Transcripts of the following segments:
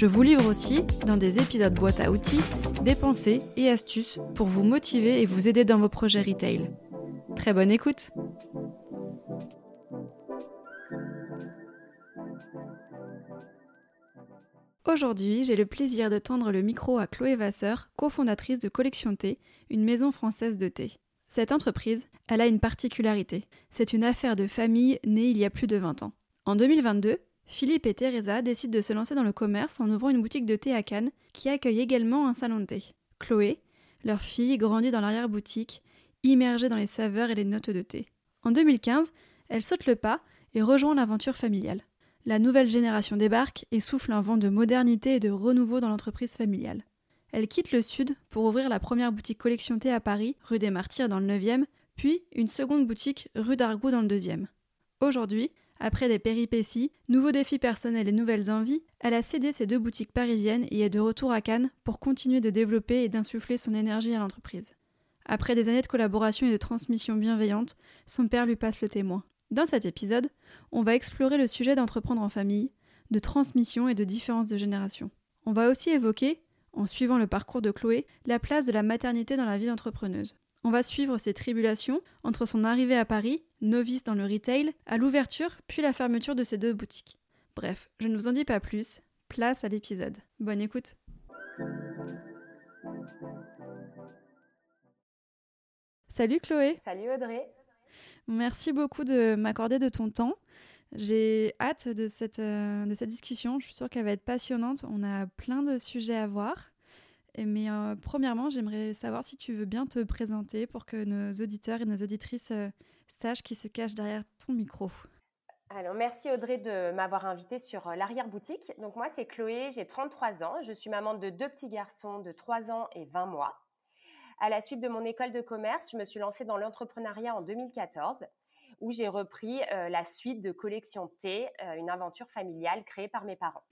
Je vous livre aussi, dans des épisodes boîte à outils, des pensées et astuces pour vous motiver et vous aider dans vos projets retail. Très bonne écoute Aujourd'hui, j'ai le plaisir de tendre le micro à Chloé Vasseur, cofondatrice de Collection Thé, une maison française de thé. Cette entreprise, elle a une particularité. C'est une affaire de famille née il y a plus de 20 ans. En 2022, Philippe et Teresa décident de se lancer dans le commerce en ouvrant une boutique de thé à Cannes qui accueille également un salon de thé. Chloé, leur fille, grandit dans l'arrière-boutique, immergée dans les saveurs et les notes de thé. En 2015, elle saute le pas et rejoint l'aventure familiale. La nouvelle génération débarque et souffle un vent de modernité et de renouveau dans l'entreprise familiale. Elle quitte le sud pour ouvrir la première boutique collection thé à Paris, rue des Martyrs dans le 9e, puis une seconde boutique rue d'Argout dans le 2e. Aujourd'hui, après des péripéties, nouveaux défis personnels et nouvelles envies, elle a cédé ses deux boutiques parisiennes et est de retour à Cannes pour continuer de développer et d'insuffler son énergie à l'entreprise. Après des années de collaboration et de transmission bienveillante, son père lui passe le témoin. Dans cet épisode, on va explorer le sujet d'entreprendre en famille, de transmission et de différence de génération. On va aussi évoquer, en suivant le parcours de Chloé, la place de la maternité dans la vie d'entrepreneuse. On va suivre ses tribulations entre son arrivée à Paris, novice dans le retail, à l'ouverture puis la fermeture de ses deux boutiques. Bref, je ne vous en dis pas plus, place à l'épisode. Bonne écoute Salut Chloé Salut Audrey Merci beaucoup de m'accorder de ton temps. J'ai hâte de cette, euh, de cette discussion, je suis sûre qu'elle va être passionnante, on a plein de sujets à voir. Mais euh, premièrement, j'aimerais savoir si tu veux bien te présenter pour que nos auditeurs et nos auditrices euh, sachent qui se cache derrière ton micro. Alors, merci Audrey de m'avoir invitée sur euh, l'arrière-boutique. Donc, moi, c'est Chloé, j'ai 33 ans. Je suis maman de deux petits garçons de 3 ans et 20 mois. À la suite de mon école de commerce, je me suis lancée dans l'entrepreneuriat en 2014, où j'ai repris la suite de Collection T, une aventure familiale créée par mes parents.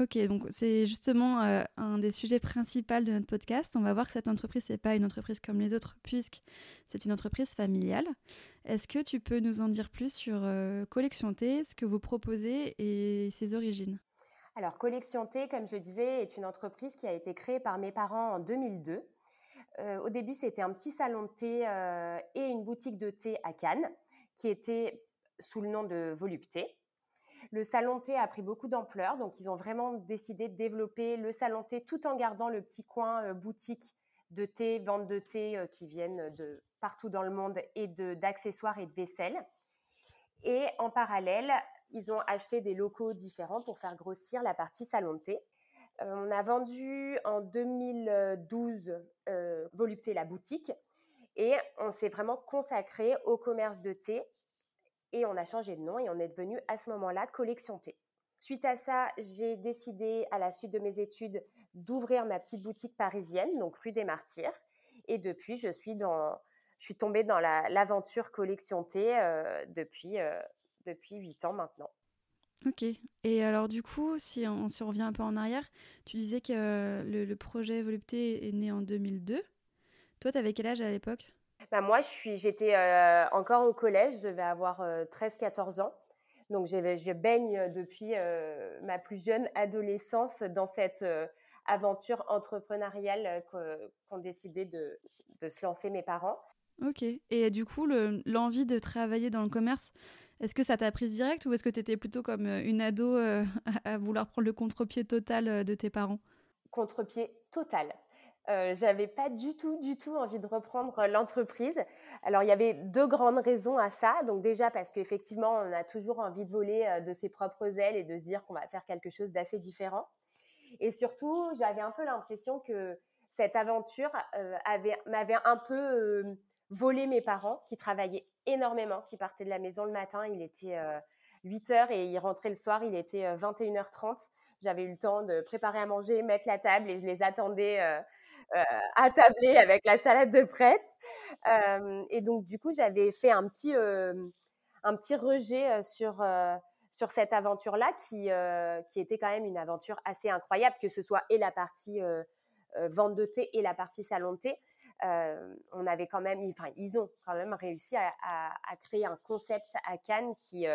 Ok, donc c'est justement euh, un des sujets principaux de notre podcast. On va voir que cette entreprise, n'est pas une entreprise comme les autres, puisque c'est une entreprise familiale. Est-ce que tu peux nous en dire plus sur euh, Collection T, ce que vous proposez et ses origines? Alors, Collection T, comme je disais, est une entreprise qui a été créée par mes parents en 2002. Euh, au début, c'était un petit salon de thé et une boutique de thé à Cannes, qui était sous le nom de Volupté. Le salon thé a pris beaucoup d'ampleur, donc ils ont vraiment décidé de développer le salon thé tout en gardant le petit coin euh, boutique de thé, vente de thé euh, qui viennent de partout dans le monde et d'accessoires et de vaisselle. Et en parallèle, ils ont acheté des locaux différents pour faire grossir la partie salon thé. Euh, on a vendu en 2012 Volupté la boutique et on s'est vraiment consacré au commerce de thé et on a changé de nom et on est devenu à ce moment-là Collection T. Suite à ça, j'ai décidé, à la suite de mes études, d'ouvrir ma petite boutique parisienne, donc rue des Martyrs. Et depuis, je suis, tombée dans l'aventure Collection T euh, depuis, euh, depuis 8 ans maintenant. Ok. Et alors du coup, si on, se revient un peu en arrière, tu disais que le, le, projet Volupté est né en 2002. Toi, tu avais quel âge à l'époque? Bah, moi, j'étais euh, encore au collège, je devais avoir 13-14 euh, ans. Donc, je baigne depuis euh, ma plus jeune adolescence dans cette aventure entrepreneuriale qu'ont décidé de, de, se lancer mes parents. Ok. Et du coup, l'envie de travailler dans le commerce, est-ce que ça t'a prise direct ou est-ce que tu étais plutôt comme une ado à vouloir prendre le contre-pied total de tes parents? Contre-pied total. Euh, j'avais pas du tout, du tout envie de reprendre l'entreprise. Alors il y avait deux grandes raisons à ça. Donc déjà parce qu'effectivement on a toujours envie de voler euh, de ses propres ailes et de se dire qu'on va faire quelque chose d'assez différent. Et surtout j'avais un peu l'impression que cette aventure euh, avait m'avait un peu euh, volé mes parents qui travaillaient énormément, qui partaient de la maison le matin. Il était 8 heures et il rentrait le soir, il était 21h30. J'avais eu le temps de préparer à manger, mettre la table et je les attendais attablés avec la salade de prête. et donc, du coup, j'avais fait un petit, un petit rejet sur sur cette aventure-là qui, qui était quand même une aventure assez incroyable, que ce soit et la partie vente de thé et la partie salon de thé. on avait quand même, enfin, ils ont quand même réussi à, créer un concept à Cannes qui,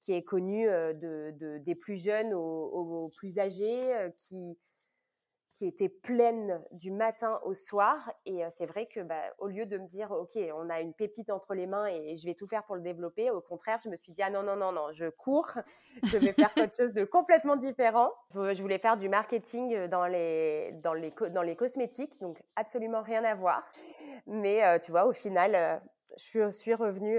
qui est connu de, de, des plus jeunes aux, aux plus âgés, qui, qui était pleine du matin au soir. Et c'est vrai que, bah, au lieu de me dire, OK, on a une pépite entre les mains et je vais tout faire pour le développer, au contraire, je me suis dit, ah non, non, non, non, je cours, je vais faire quelque chose de complètement différent. Je voulais faire du marketing dans les, dans les, dans les cosmétiques, donc absolument rien à voir. Mais tu vois, au final, je suis revenue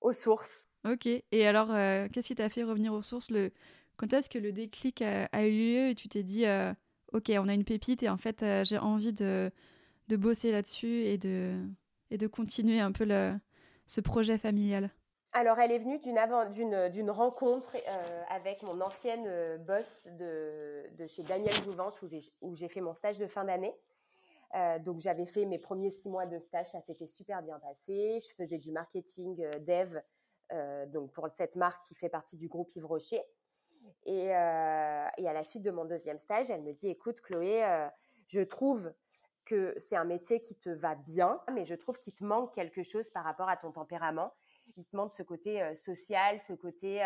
aux sources. Ok. Et alors, qu'est-ce qui t'a fait revenir aux sources? Le... Quand est-ce que le déclic a, eu lieu et tu t'es dit ok, on a une pépite et en fait, euh, j'ai envie de, bosser là-dessus et de, et de continuer un peu ce projet familial alors, elle est venue d'une, rencontre euh, avec mon ancienne euh, boss de, de, chez Daniel Jouvenche, où j'ai, où j'ai fait mon stage de fin d'année. donc, j'avais fait mes premiers six mois de stage, ça s'était super bien passé. Je faisais du marketing dev donc pour cette marque qui fait partie du groupe Yves Rocher. Et, euh, et, à la suite de mon deuxième stage, elle me dit, écoute Chloé, euh, je trouve que c'est un métier qui te va bien, mais je trouve qu'il te manque quelque chose par rapport à ton tempérament. Il te manque ce côté euh, social, ce côté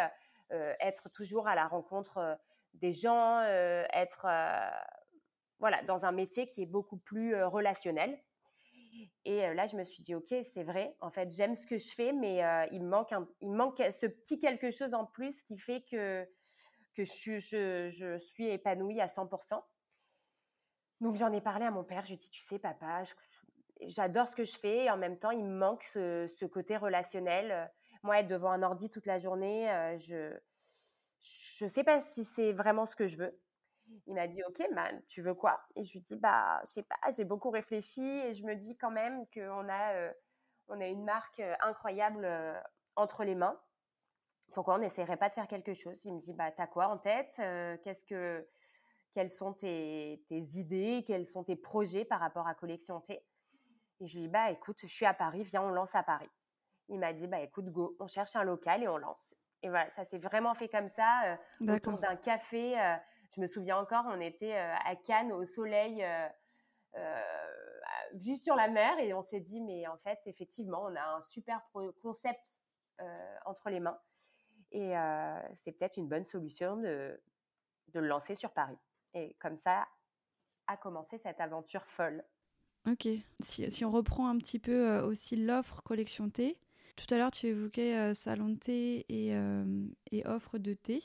être toujours à la rencontre des gens, être voilà dans un métier qui est beaucoup plus relationnel. Et là, je me suis dit, ok, c'est vrai. En fait, j'aime ce que je fais, mais il me manque il me manque ce petit quelque chose en plus qui fait que que je, suis épanouie à 100%. Donc j'en ai parlé à mon père, je lui ai dit, tu sais papa, j'adore ce que je fais et en même temps, il me manque ce, côté relationnel. Moi, être devant un ordi toute la journée, euh, je ne sais pas si c'est vraiment ce que je veux. Il m'a dit, ok, man, tu veux quoi? Et je lui dit, bah, je sais pas, j'ai beaucoup réfléchi et je me dis quand même qu'on a, euh, on a une marque euh, incroyable entre les mains pourquoi on n'essaierait pas de faire quelque chose? Il me dit, bah, t'as quoi en tête? Euh, Qu'est-ce que, quelles sont tes, idées? Quels sont tes projets par rapport à Collection T? Et je lui dis, bah, écoute, je suis à Paris, viens, on lance à Paris. Il m'a dit, bah, écoute, go, on cherche un local et on lance. Et voilà, ça s'est vraiment fait comme ça, euh, autour d'un café. Euh, je me souviens encore, on était à Cannes au soleil, vu sur la mer, et on s'est dit, mais en fait, effectivement, on a un super concept entre les mains. Et c'est peut-être une bonne solution de, de, le lancer sur Paris. Et comme ça a commencé cette aventure folle. Ok. Si, si on reprend un petit peu aussi l'offre collection thé, tout à l'heure tu évoquais salon de thé et, et, offre de thé.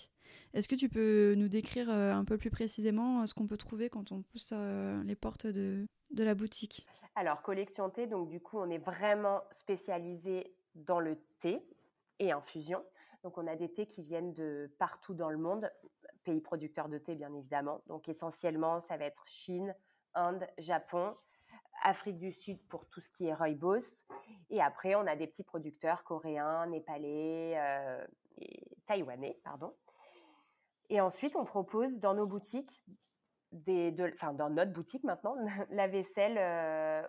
Est-ce que tu peux nous décrire un peu plus précisément ce qu'on peut trouver quand on pousse les portes de, de la boutique? Alors, collection thé, donc du coup, on est vraiment spécialisé dans le thé et infusion. Donc, on a des thés qui viennent de partout dans le monde, pays producteurs de thé, bien évidemment. Donc, essentiellement, ça va être Chine, Inde, Japon, Afrique du Sud pour tout ce qui est rooibos. Et après, on a des petits producteurs coréens, népalais euh, et taïwanais, pardon. Et ensuite, on propose dans nos boutiques, des, enfin dans notre boutique maintenant, la vaisselle, euh,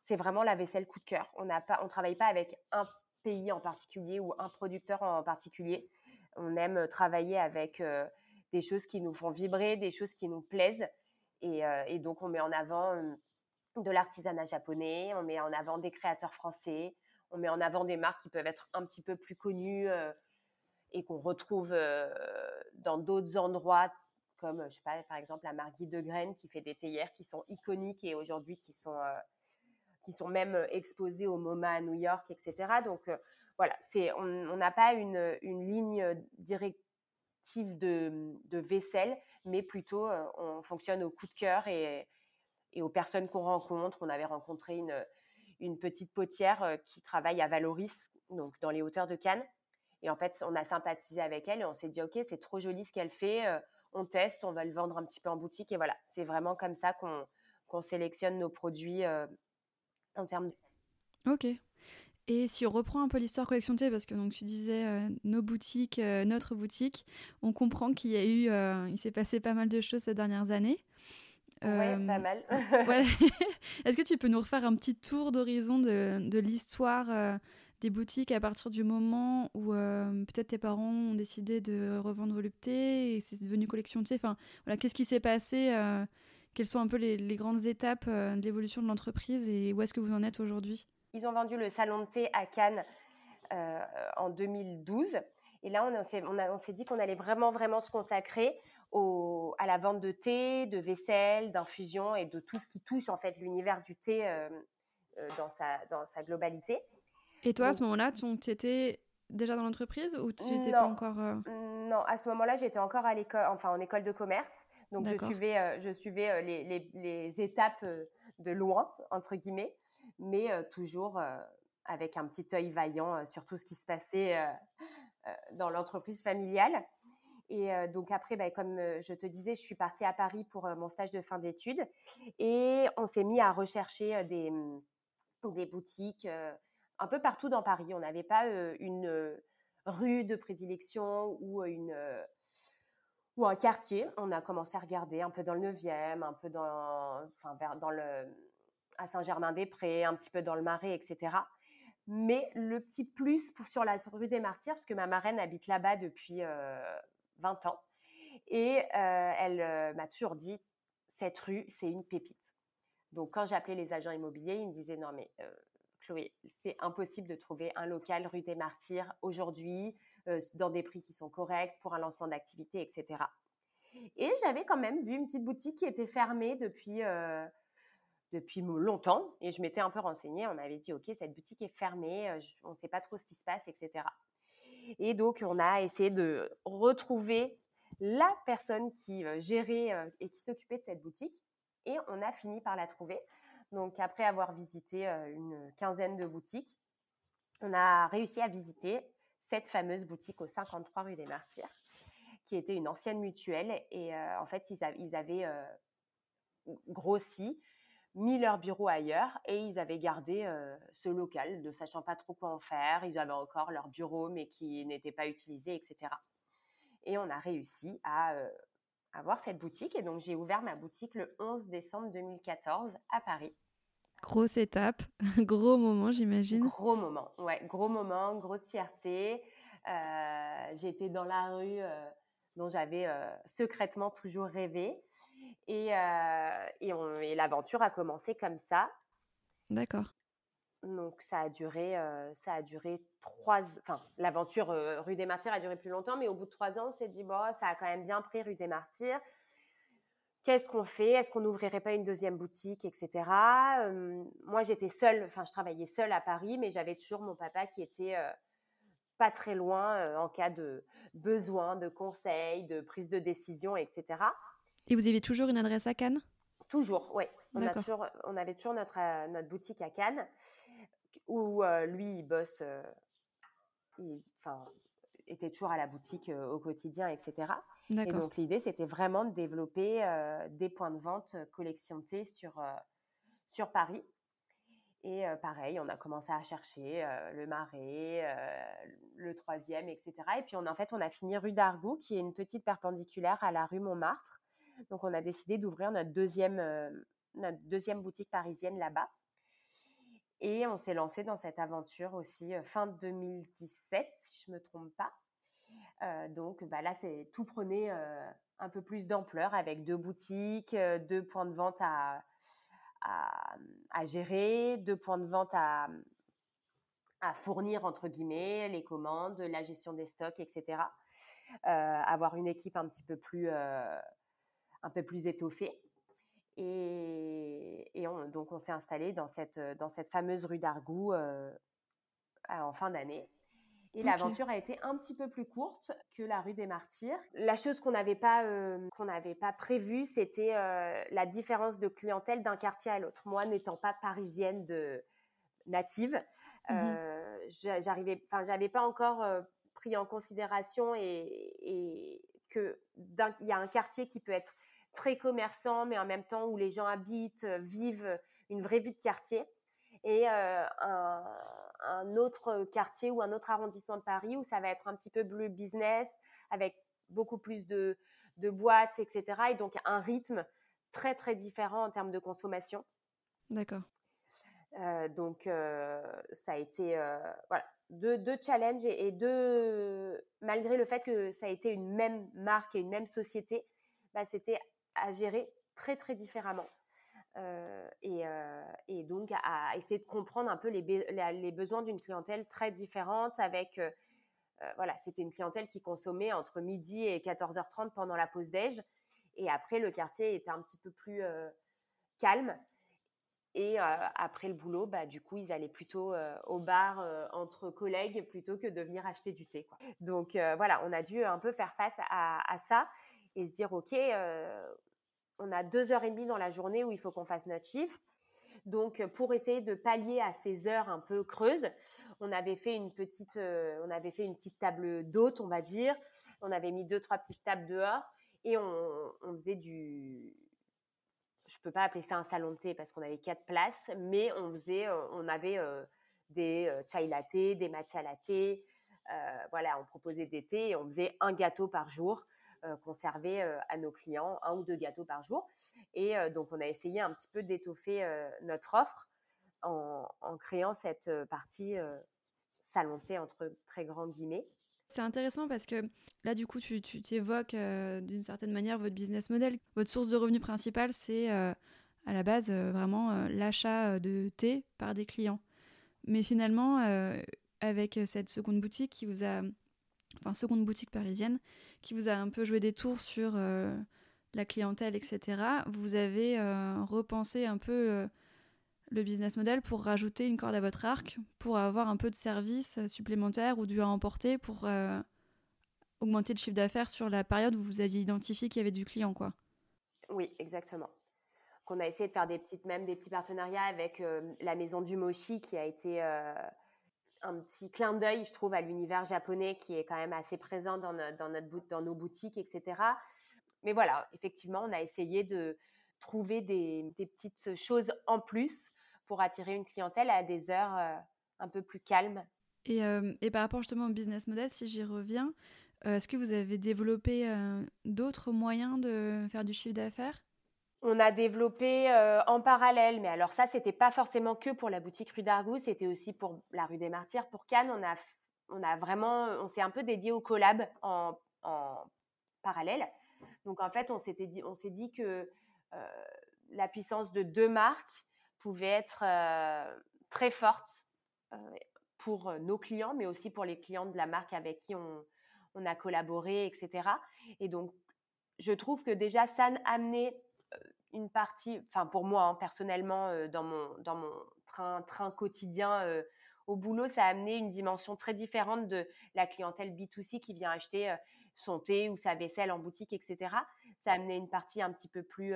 c'est vraiment la vaisselle coup de cœur. On ne travaille pas avec un pays en particulier ou un producteur en particulier. On aime travailler avec euh, des choses qui nous font vibrer, des choses qui nous plaisent. Et, euh, donc, on met en avant euh, de l'artisanat japonais, on met en avant des créateurs français, on met en avant des marques qui peuvent être un petit peu plus connues et qu'on retrouve dans d'autres endroits, comme, je sais pas, par exemple, la marque Guy de Graines qui fait des théières qui sont iconiques et aujourd'hui qui sont qui sont même euh, exposés au MoMA à New York, etc. Donc euh, voilà, c'est, on n'a pas une, ligne directive de, vaisselle, mais plutôt euh, on fonctionne au coup de cœur et, aux personnes qu'on rencontre. On avait rencontré une, petite potière qui travaille à Valoris, donc dans les hauteurs de Cannes. Et en fait, on a sympathisé avec elle et on s'est dit, OK, c'est trop joli ce qu'elle fait, on teste, on va le vendre un petit peu en boutique. Et voilà, c'est vraiment comme ça qu'on sélectionne nos produits en termes de... Ok. Et si on reprend un peu l'histoire collection T, parce que donc tu disais euh, nos boutiques, euh, notre boutique, on comprend qu'il y a eu, euh, il s'est passé pas mal de choses ces dernières années. Oui, pas mal. Est-ce que tu peux nous refaire un petit tour d'horizon de, de l'histoire des boutiques à partir du moment où peut-être tes parents ont décidé de revendre Volupté et c'est devenu collection T Enfin, voilà, qu'est-ce qui s'est passé Quelles sont un peu les, les grandes étapes de l'évolution de l'entreprise et où est-ce que vous en êtes aujourd'hui? Ils ont vendu le salon de thé à Cannes euh, en 2012. Et là, on, s'est, on, dit qu'on allait vraiment, vraiment se consacrer au, à la vente de thé, de vaisselle, d'infusion et de tout ce qui touche en fait l'univers du thé euh, euh, dans, sa, dans sa globalité. Et toi, à ce moment-là, tu étais déjà dans l'entreprise ou tu n'étais pas encore Non, à ce moment-là, j'étais encore à l'école, enfin en école de commerce. Donc je suivais, je suivais les, les, les, étapes de loin entre guillemets mais toujours avec un petit œil vaillant sur tout ce qui se passait dans l'entreprise familiale. Et donc après, bah, comme je te disais, je suis partie à Paris pour mon stage de fin d'études et on s'est mis à rechercher des, mmh, des boutiques un peu partout dans Paris. On n'avait pas une rue de prédilection ou une ou un quartier. On a commencé à regarder un peu dans le 9e, un peu dans, enfin, vers, dans le, à Saint-Germain-des-Prés, un petit peu dans le Marais, etc. Mais le petit plus pour, sur la rue des Martyrs, parce que ma marraine habite là-bas depuis 20 euh, ans, et euh, elle euh, m'a toujours dit, cette rue, c'est une pépite. Donc quand j'appelais les agents immobiliers, ils me disaient, non mais Chloé, c'est impossible de trouver un local rue des Martyrs aujourd'hui, dans des prix qui sont corrects, pour un lancement d'activité, etc. Et j'avais quand même vu une petite boutique qui était fermée depuis depuis longtemps et je m'étais un peu renseignée. On m'avait dit, OK, cette boutique est fermée, euh, on ne sait pas trop ce qui se passe, etc. Et donc, on a essayé de retrouver la personne qui euh, gérait euh, et qui s'occupait de cette boutique et on a fini par la trouver. Donc, après avoir visité une quinzaine de boutiques, on a réussi à visiter cette fameuse boutique au 53 rue des Martyrs, qui était une ancienne mutuelle. Et en fait, ils, avaient grossi mis leur bureau ailleurs et ils avaient gardé euh, ce local, ne sachant pas trop quoi en faire. Ils avaient encore leur bureau mais qui n'était pas utilisé, etc. Et on a réussi à euh, avoir cette boutique. Et donc j'ai ouvert ma boutique le 11 décembre 2014 à Paris. Grosse étape, gros moment j'imagine. Gros moment, ouais, gros moment, grosse fierté. Euh, J'étais dans la rue dont j'avais secrètement toujours rêvé. Et, et, l'aventure a commencé comme ça. D'accord. Donc ça a duré, ça a duré trois. Enfin, l'aventure rue des Martyrs a duré plus longtemps, mais au bout de trois ans, on s'est dit bon, ça a quand même bien pris rue des Martyrs. Qu'est-ce qu'on fait? Est-ce qu'on n'ouvrirait pas une deuxième boutique, etc. moi, j'étais seule. Enfin, je travaillais seule à Paris, mais j'avais toujours mon papa qui était pas très loin euh, en cas de besoin, de conseils, de prise de décision, etc. Et vous avez toujours une adresse à Cannes? Toujours, oui. On, on avait toujours notre, euh, notre boutique à Cannes où euh, lui, il bosse, il était toujours à la boutique au quotidien, etc. Et donc l'idée, c'était vraiment de développer des points de vente collection T sur, sur Paris. Et pareil, on a commencé à chercher le Marais, le troisième, etc. Et puis on, en fait, on a fini rue d'Argout, qui est une petite perpendiculaire à la rue Montmartre. Donc on a décidé d'ouvrir notre deuxième, notre deuxième boutique parisienne là-bas. Et on s'est lancé dans cette aventure aussi fin 2017, si je me trompe pas. donc bah là, c'est tout prenait un peu plus d'ampleur avec deux boutiques, deux points de vente à, gérer, deux points de vente à, à, fournir, entre guillemets, les commandes, la gestion des stocks, etc. Euh, avoir une équipe un petit peu plus, euh, un peu plus étoffée. Et, et donc, on s'est installé dans cette, dans cette fameuse rue d'Argout euh, en fin d'année. Et l'aventure a été un petit peu plus courte que la rue des Martyrs. La chose qu'on n'avait pas euh, qu'on n'avait pas prévue, c'était euh, la différence de clientèle d'un quartier à l'autre. Moi, n'étant pas parisienne de native, mmh euh, j'arrivais, enfin, j'avais pas encore pris en considération et, et que il y a un quartier qui peut être très commerçant, mais en même temps où les gens habitent, vivent une vraie vie de quartier, et un un autre quartier ou un autre arrondissement de Paris où ça va être un petit peu bleu business avec beaucoup plus de, de boîtes, etc. Et donc un rythme très très différent en termes de consommation. D'accord. Euh, donc euh, ça a été euh, voilà deux, deux challenges et, deux malgré le fait que ça a été une même marque et une même société, bah, c'était à gérer très très différemment. Et, et, donc à essayer de comprendre un peu les, besoins d'une clientèle très différente avec voilà c'était une clientèle qui consommait entre midi et 14h30 pendant la pause déj et après le quartier était un petit peu plus calme et après le boulot, bah, du coup, ils allaient plutôt au bar entre collègues plutôt que de venir acheter du thé. Donc voilà, on a dû un peu faire face à, ça et se dire, OK, on a deux heures et demie dans la journée où il faut qu'on fasse notre chiffre. Donc pour essayer de pallier à ces heures un peu creuses, on avait fait une petite, on avait fait une petite table d'hôte, on va dire. On avait mis deux, trois petites tables dehors et on, faisait du, je peux pas appeler ça un salon de thé parce qu'on avait quatre places, mais on faisait, euh, on avait euh, des euh, chai latte, des matcha latte, voilà, on proposait des thés et on faisait un gâteau par jour qu'on servait à nos clients, un ou deux gâteaux par jour. Et donc on a essayé un petit peu d'étoffer notre offre en, créant cette partie thé entre très grands guillemets. C'est intéressant parce que là, du coup, tu, tu évoques euh, d'une certaine manière votre business model. Votre source de revenus principale, c'est euh, à la base euh, vraiment l'achat de thé par des clients. Mais finalement, avec cette seconde boutique qui vous a, enfin seconde boutique parisienne, qui vous a un peu joué des tours sur la clientèle, etc. Vous avez repensé un peu le business model pour rajouter une corde à votre arc, pour avoir un peu de service supplémentaire ou du à emporter pour euh, augmenter le chiffre d'affaires sur la période où vous aviez identifié qu'il y avait du client, quoi? Oui, exactement. Qu'on a essayé de faire des petites, même des petits partenariats avec euh, la maison du mochi qui a été euh, un petit clin d'œil, je trouve, à l'univers japonais qui est quand même assez présent dans, notre, dans nos boutiques, etc. Mais voilà, effectivement, on a essayé de trouver des, petites choses en plus pour attirer une clientèle à des heures euh, un peu plus calmes. Et, euh, et, par rapport justement au business model, si j'y reviens, euh, est-ce que vous avez développé d'autres moyens de faire du chiffre d'affaires? On a développé en parallèle, mais alors ça, c'était pas forcément que pour la boutique rue d'Argou, c'était aussi pour la rue des Martyrs, pour Cannes. On a, on a vraiment, on s'est un peu dédié au collab en, en parallèle. Donc en fait, on s'était dit, on s'est dit que la puissance de deux marques pouvait être euh, très forte euh, pour euh, nos clients, mais aussi pour les clients de la marque avec qui on, a collaboré, etc. Et donc, je trouve que déjà, ça a amené une partie, enfin pour moi hein, personnellement, dans mon, dans mon train, train quotidien au boulot, ça a amené une dimension très différente de la clientèle B2C qui vient acheter son thé ou sa vaisselle en boutique, etc. Ça a amené une partie un petit peu plus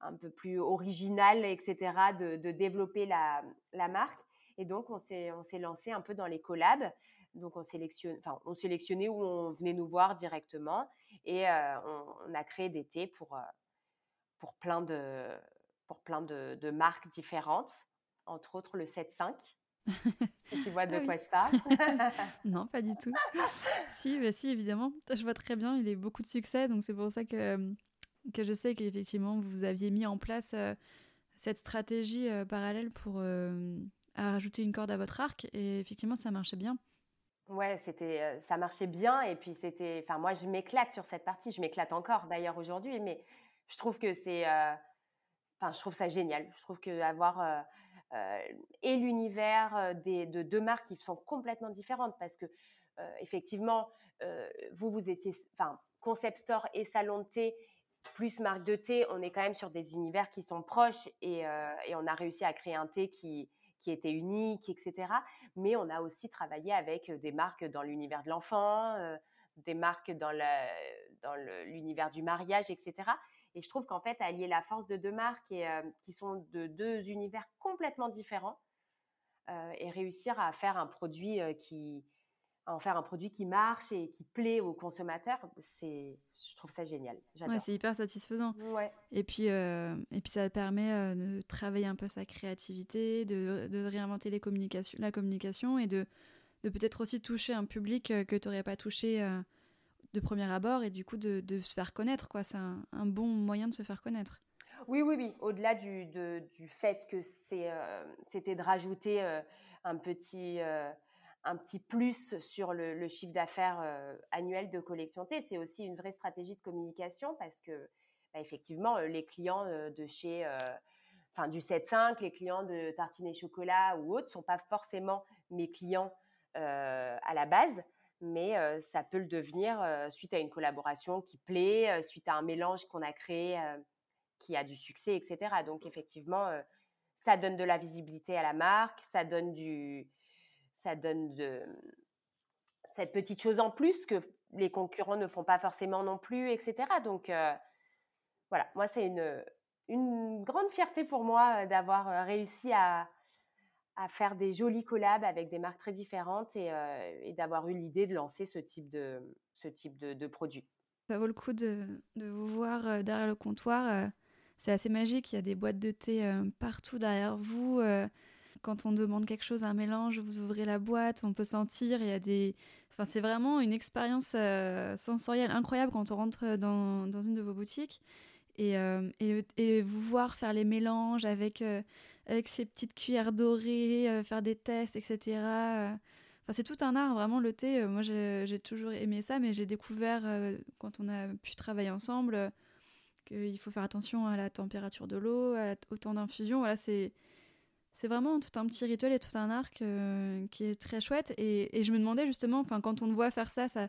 un peu plus original, etc., de, développer la, marque. Et donc, on s'est, lancé un peu dans les collabs. Donc, on, sélectionne, enfin, on sélectionnait où on venait nous voir directement et euh, on, a créé des thés pour, euh, pour plein, de, pour plein de, marques différentes, entre autres le 7.5. tu vois de ah quoi je parle Non, pas du tout. si, bah si, évidemment. Je vois très bien, il a beaucoup de succès, donc c'est pour ça que que je sais qu'effectivement vous aviez mis en place euh, cette stratégie euh, parallèle pour euh, rajouter une corde à votre arc et effectivement ça marchait bien. Ouais, c'était, ça marchait bien et puis c'était, enfin moi je m'éclate sur cette partie, je m'éclate encore d'ailleurs aujourd'hui, mais je trouve que c'est, enfin je trouve ça génial. Je trouve que avoir et l'univers de deux marques qui sont complètement différentes parce que effectivement vous vous étiez, enfin concept store et salon de thé plus marque de thé, on est quand même sur des univers qui sont proches et, euh, on a réussi à créer un thé qui, qui était unique, etc. Mais on a aussi travaillé avec des marques dans l'univers de l'enfant, euh, des marques dans l'univers du mariage, etc. Et je trouve qu'en fait, allier la force de deux marques et, euh, qui sont de deux univers complètement différents et réussir à faire un produit qui, en faire un produit qui marche et qui plaît aux consommateurs, c'est, je trouve ça génial. Ouais, c'est hyper satisfaisant. Ouais. Et puis, euh, et puis ça permet euh, de travailler un peu sa créativité, de, de réinventer les communications, la communication et de, de peut-être aussi toucher un public euh, que tu n'aurais pas touché de premier abord et du coup de, se faire connaître. Quoi. C'est un, bon moyen de se faire connaître. Oui, oui, oui. Au-delà du, du fait que c'est, c'était de rajouter un petit un petit plus sur le, chiffre d'affaires euh, annuel de Collection T. C'est aussi une vraie stratégie de communication parce que, bah, effectivement, euh, les clients euh, de chez, enfin, du 7.5, les clients de Tartine et Chocolat ou autres, sont pas forcément mes clients à la base, mais ça peut le devenir suite à une collaboration qui plaît, suite à un mélange qu'on a créé qui a du succès, etc. Donc, effectivement, ça donne de la visibilité à la marque, ça donne du ça donne de, cette petite chose en plus que les concurrents ne font pas forcément non plus, etc. Donc voilà, moi c'est une, une grande fierté pour moi d'avoir réussi à, à, faire des jolis collabs avec des marques très différentes et, et d'avoir eu l'idée de lancer ce type de, ce type de, de produit. Ça vaut le coup de, vous voir derrière le comptoir. C'est assez magique, il y a des boîtes de thé partout derrière vous quand on demande quelque chose, un mélange, vous ouvrez la boîte, on peut sentir, il y a des... Enfin, c'est vraiment une expérience euh, sensorielle incroyable quand on rentre dans, dans une de vos boutiques. Et, euh, et, vous voir faire les mélanges avec, euh, avec ces petites cuillères dorées, faire des tests, etc. Enfin, c'est tout un art, vraiment, le thé. moi, j'ai toujours aimé ça, mais j'ai découvert, quand on a pu travailler ensemble, qu'il faut faire attention à la température de l'eau, au temps d'infusion. Voilà, c'est c'est vraiment tout un petit rituel et tout un arc euh, qui est très chouette. Et, je me demandais justement, quand on te voit faire ça, ça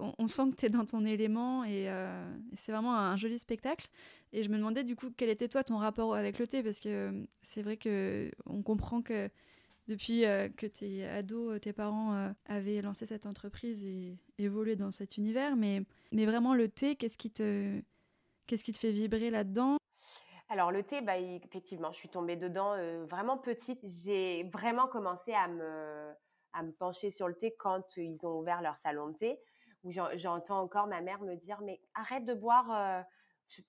on, sent que tu es dans ton élément euh, et, c'est vraiment un, joli spectacle. Et je me demandais du coup quel était toi ton rapport avec le thé parce que c'est vrai que on comprend que depuis euh, que tu es ado, tes parents avaient lancé cette entreprise et évolué dans cet univers. Mais, mais vraiment le thé, qu'est-ce qui te, qu'est-ce qui te fait vibrer là-dedans? Alors le thé, bah, effectivement, je suis tombée dedans euh, vraiment petite. J'ai vraiment commencé à me, à me pencher sur le thé quand ils ont ouvert leur salon de thé, où j'entends encore ma mère me dire, mais arrête de boire euh,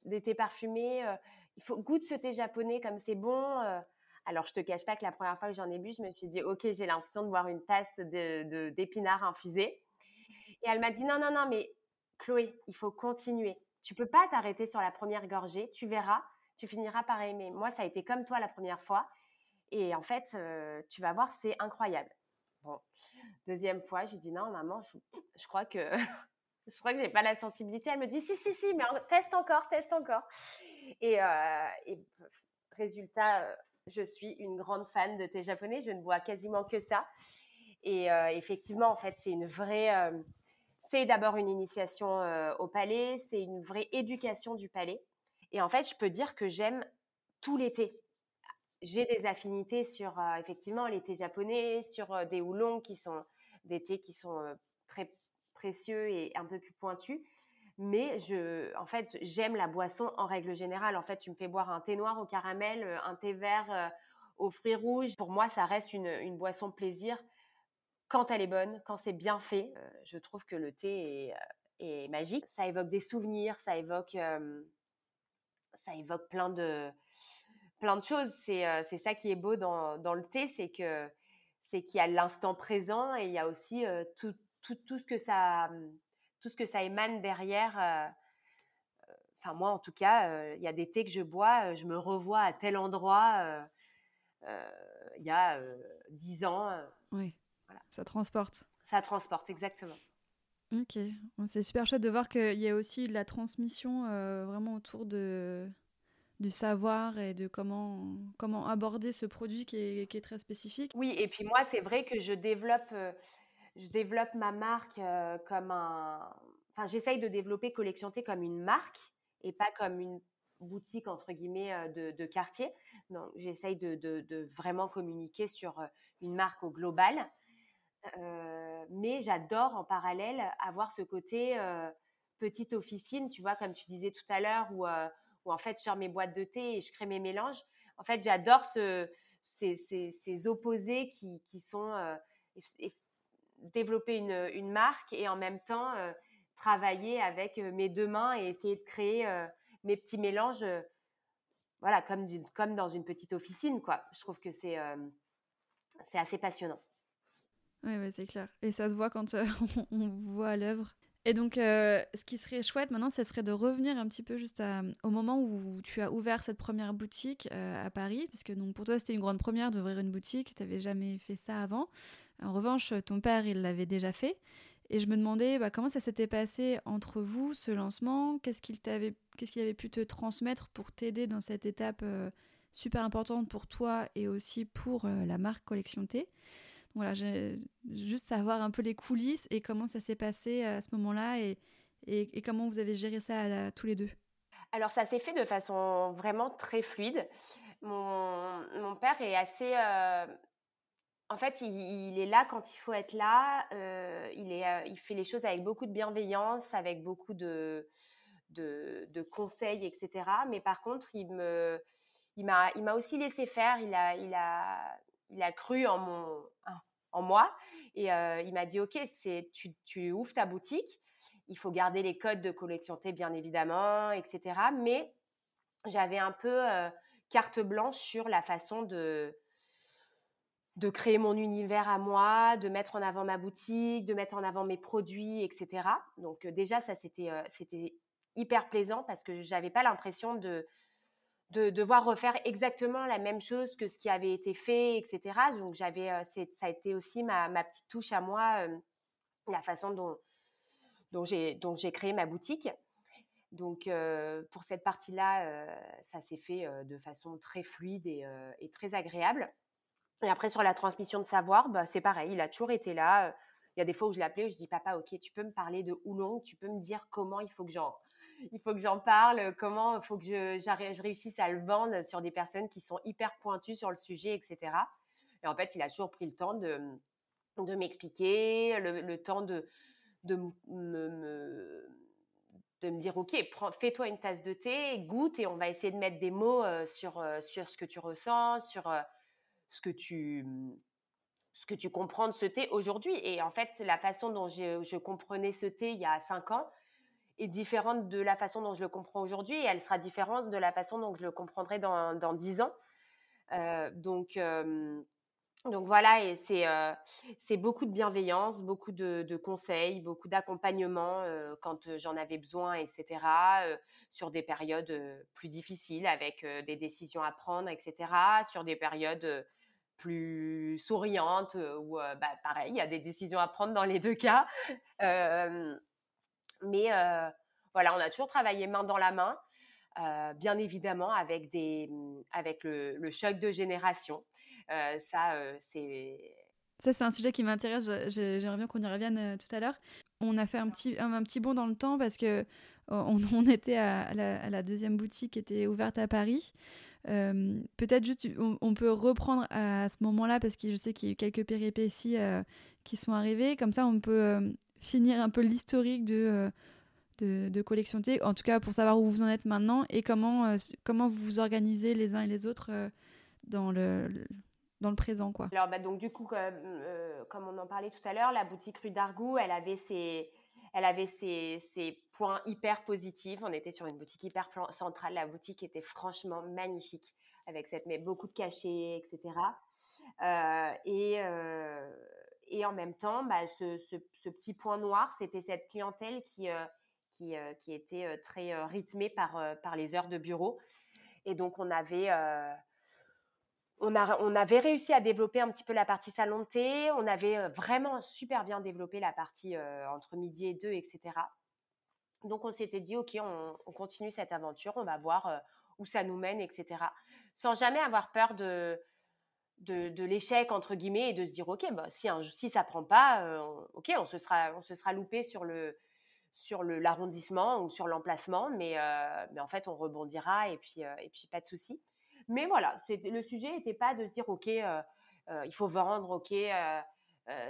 des thés parfumés, euh, il faut goûter ce thé japonais comme c'est bon. Alors je te cache pas que la première fois que j'en ai bu, je me suis dit, ok, j'ai l'impression de boire une tasse d'épinards de, infusés. Et elle m'a dit, non, non, non, mais Chloé, il faut continuer. Tu peux pas t'arrêter sur la première gorgée, tu verras tu finiras par aimer. Moi, ça a été comme toi la première fois. Et en fait, euh, tu vas voir, c'est incroyable. Bon, deuxième fois, je lui dis non, maman, je, crois que je crois que j'ai pas la sensibilité. Elle me dit si, si, si, mais teste encore, teste encore. Et, euh, résultat, euh, je suis une grande fan de thé japonais. Je ne bois quasiment que ça. Et effectivement, en fait, c'est une vraie. c'est d'abord une initiation au palais, c'est une vraie éducation du palais. Et en fait, je peux dire que j'aime tout l'été. J'ai des affinités sur euh, effectivement l'été japonais, sur euh, des houlons qui sont des thés qui sont euh, très précieux et un peu plus pointus. Mais en fait, j'aime la boisson en règle générale. En fait, tu me fais boire un thé noir au caramel, un thé vert aux fruits rouges. Pour moi, ça reste une, une boisson plaisir quand elle est bonne, quand c'est bien fait. je trouve que le thé est, est, magique. Ça évoque des souvenirs, ça évoque ça évoque plein de, plein de choses. C'est euh, ça qui est beau dans, dans le thé, c'est que c'est qu'il y a l'instant présent et il y a aussi euh, tout, tout, tout, ce que ça, tout ce que ça émane derrière. Euh, enfin, moi, en tout cas, il y a des thés que je bois, je me revois à tel endroit il y a dix ans. oui, voilà. ça transporte. Ça transporte, exactement. Ok, c'est super chouette de voir qu'il y a aussi de la transmission euh, vraiment autour de, du savoir et de comment, comment aborder ce produit qui est, très spécifique. Oui, et puis moi, c'est vrai que je développe, euh, je développe ma marque euh, comme un... Enfin, j'essaye de développer Collection T comme une marque et pas comme une boutique, entre guillemets, de, de quartier. Donc, j'essaye de, vraiment communiquer sur une marque au global. Euh, mais j'adore en parallèle avoir ce côté euh, petite officine, tu vois, comme tu disais tout à l'heure, où, euh, où, en fait je sors mes boîtes de thé et je crée mes mélanges. En fait, j'adore ce, ces, opposés qui, sont développer une, marque et en même temps travailler avec mes deux mains et essayer de créer mes petits mélanges, voilà, comme, comme dans une petite officine, quoi. Je trouve que c'est c'est assez passionnant. Oui, ouais, c'est clair. Et ça se voit quand on voit l'œuvre. Et donc, euh, ce qui serait chouette maintenant, ce serait de revenir un petit peu juste au moment où tu as ouvert cette première boutique euh, à Paris, puisque donc pour toi, c'était une grande première d'ouvrir une boutique, tu n'avais jamais fait ça avant. En revanche, ton père, il l'avait déjà fait. Et je me demandais bah, comment ça s'était passé entre vous, ce lancement, qu'est-ce qu'il qu'est-ce qu'il avait pu te transmettre pour t'aider dans cette étape euh, super importante pour toi et aussi pour la marque Collection T? Voilà, juste savoir un peu les coulisses et comment ça s'est passé à ce moment-là et, et, comment vous avez géré ça tous les deux. Alors ça s'est fait de façon vraiment très fluide. Mon, mon père est assez... Euh, en fait, il, est là quand il faut être là. Euh, il, est, euh, il fait les choses avec beaucoup de bienveillance, avec beaucoup de, de, de conseils, etc. Mais par contre, il me... Il m'a, il m'a aussi laissé faire. Il a, il a, il a cru en, mon, en moi et euh, il m'a dit ok c'est tu, ouvres ta boutique il faut garder les codes de collection T bien évidemment etc mais j'avais un peu euh, carte blanche sur la façon de de créer mon univers à moi, de mettre en avant ma boutique, de mettre en avant mes produits, etc. Donc euh, déjà ça c'était c'était hyper plaisant parce que j'avais pas l'impression de de devoir refaire exactement la même chose que ce qui avait été fait, etc. Donc j'avais, euh, ça a été aussi ma, petite touche à moi, euh, la façon dont, j'ai créé ma boutique. Donc euh, pour cette partie-là, ça s'est fait de façon très fluide et, très agréable. Et après sur la transmission de savoir, bah, c'est pareil, il a toujours été là. Il y a des fois où je l'appelais, je dis papa, ok, tu peux me parler de Oulong, tu peux me dire comment il faut que j'en il faut que j'en parle, comment il faut que je, réussisse à le vendre sur des personnes qui sont hyper pointues sur le sujet, etc. Et en fait, il a toujours pris le temps de, m'expliquer, le, temps de, de me, de me dire, OK, fais-toi une tasse de thé, goûte et on va essayer de mettre des mots euh, sur, euh, sur ce que tu ressens, sur euh, ce que tu ce que tu comprends de ce thé aujourd'hui. Et en fait, la façon dont je, je comprenais ce thé il y a cinq ans, est différente de la façon dont je le comprends aujourd'hui et elle sera différente de la façon dont je le comprendrai dans, dans 10 ans. Euh, donc, euh, donc voilà, et c'est euh, c'est beaucoup de bienveillance, beaucoup de, conseils, beaucoup d'accompagnement quand j'en avais besoin, etc. sur des périodes plus difficiles avec des décisions à prendre, etc. Sur des périodes plus souriantes où, bah, pareil, il y a des décisions à prendre dans les deux cas. Mais euh, voilà, on a toujours travaillé main dans la main, euh, bien évidemment avec, des, mmh, avec le, choc de génération. Euh, ça, c'est... Ça, c'est un sujet qui m'intéresse. J'aimerais bien qu'on y revienne tout à l'heure. On a fait un petit, un, petit bond dans le temps parce que on, était à la, deuxième boutique qui était ouverte à Paris. Peut-être juste, on, peut reprendre à, ce moment-là parce que je sais qu'il y a eu quelques péripéties qui sont arrivées. Comme ça, on peut finir un peu l'historique de, euh, de, Collection T, en tout cas pour savoir où vous en êtes maintenant et comment, euh, comment vous vous organisez les uns et les autres euh, dans le, dans le présent. Quoi. Alors, bah, donc, du coup, comme, comme on en parlait tout à l'heure, la boutique rue d'Argout, elle avait ses. Elle avait ses, ses, points hyper positifs. On était sur une boutique hyper centrale. La boutique était franchement magnifique, avec cette, mais beaucoup de cachets, etc. et, et en même temps, bah, ce, ce, petit point noir, c'était cette clientèle qui, euh, qui, euh, qui, était euh, très rythmée par, par les heures de bureau. Et donc, on avait, on, a, on avait réussi à développer un petit peu la partie salon de thé. On avait vraiment super bien développé la partie entre midi et deux, etc. Donc, on s'était dit, OK, on, on, continue cette aventure, on va voir où ça nous mène, etc. Sans jamais avoir peur de de, l'échec entre guillemets et de se dire ok bah, si un, si ça prend pas euh, ok on se sera on se sera loupé sur le sur le l'arrondissement ou sur l'emplacement mais euh, mais en fait on rebondira et puis euh, et puis pas de souci mais voilà le sujet n'était pas de se dire ok il faut vendre ok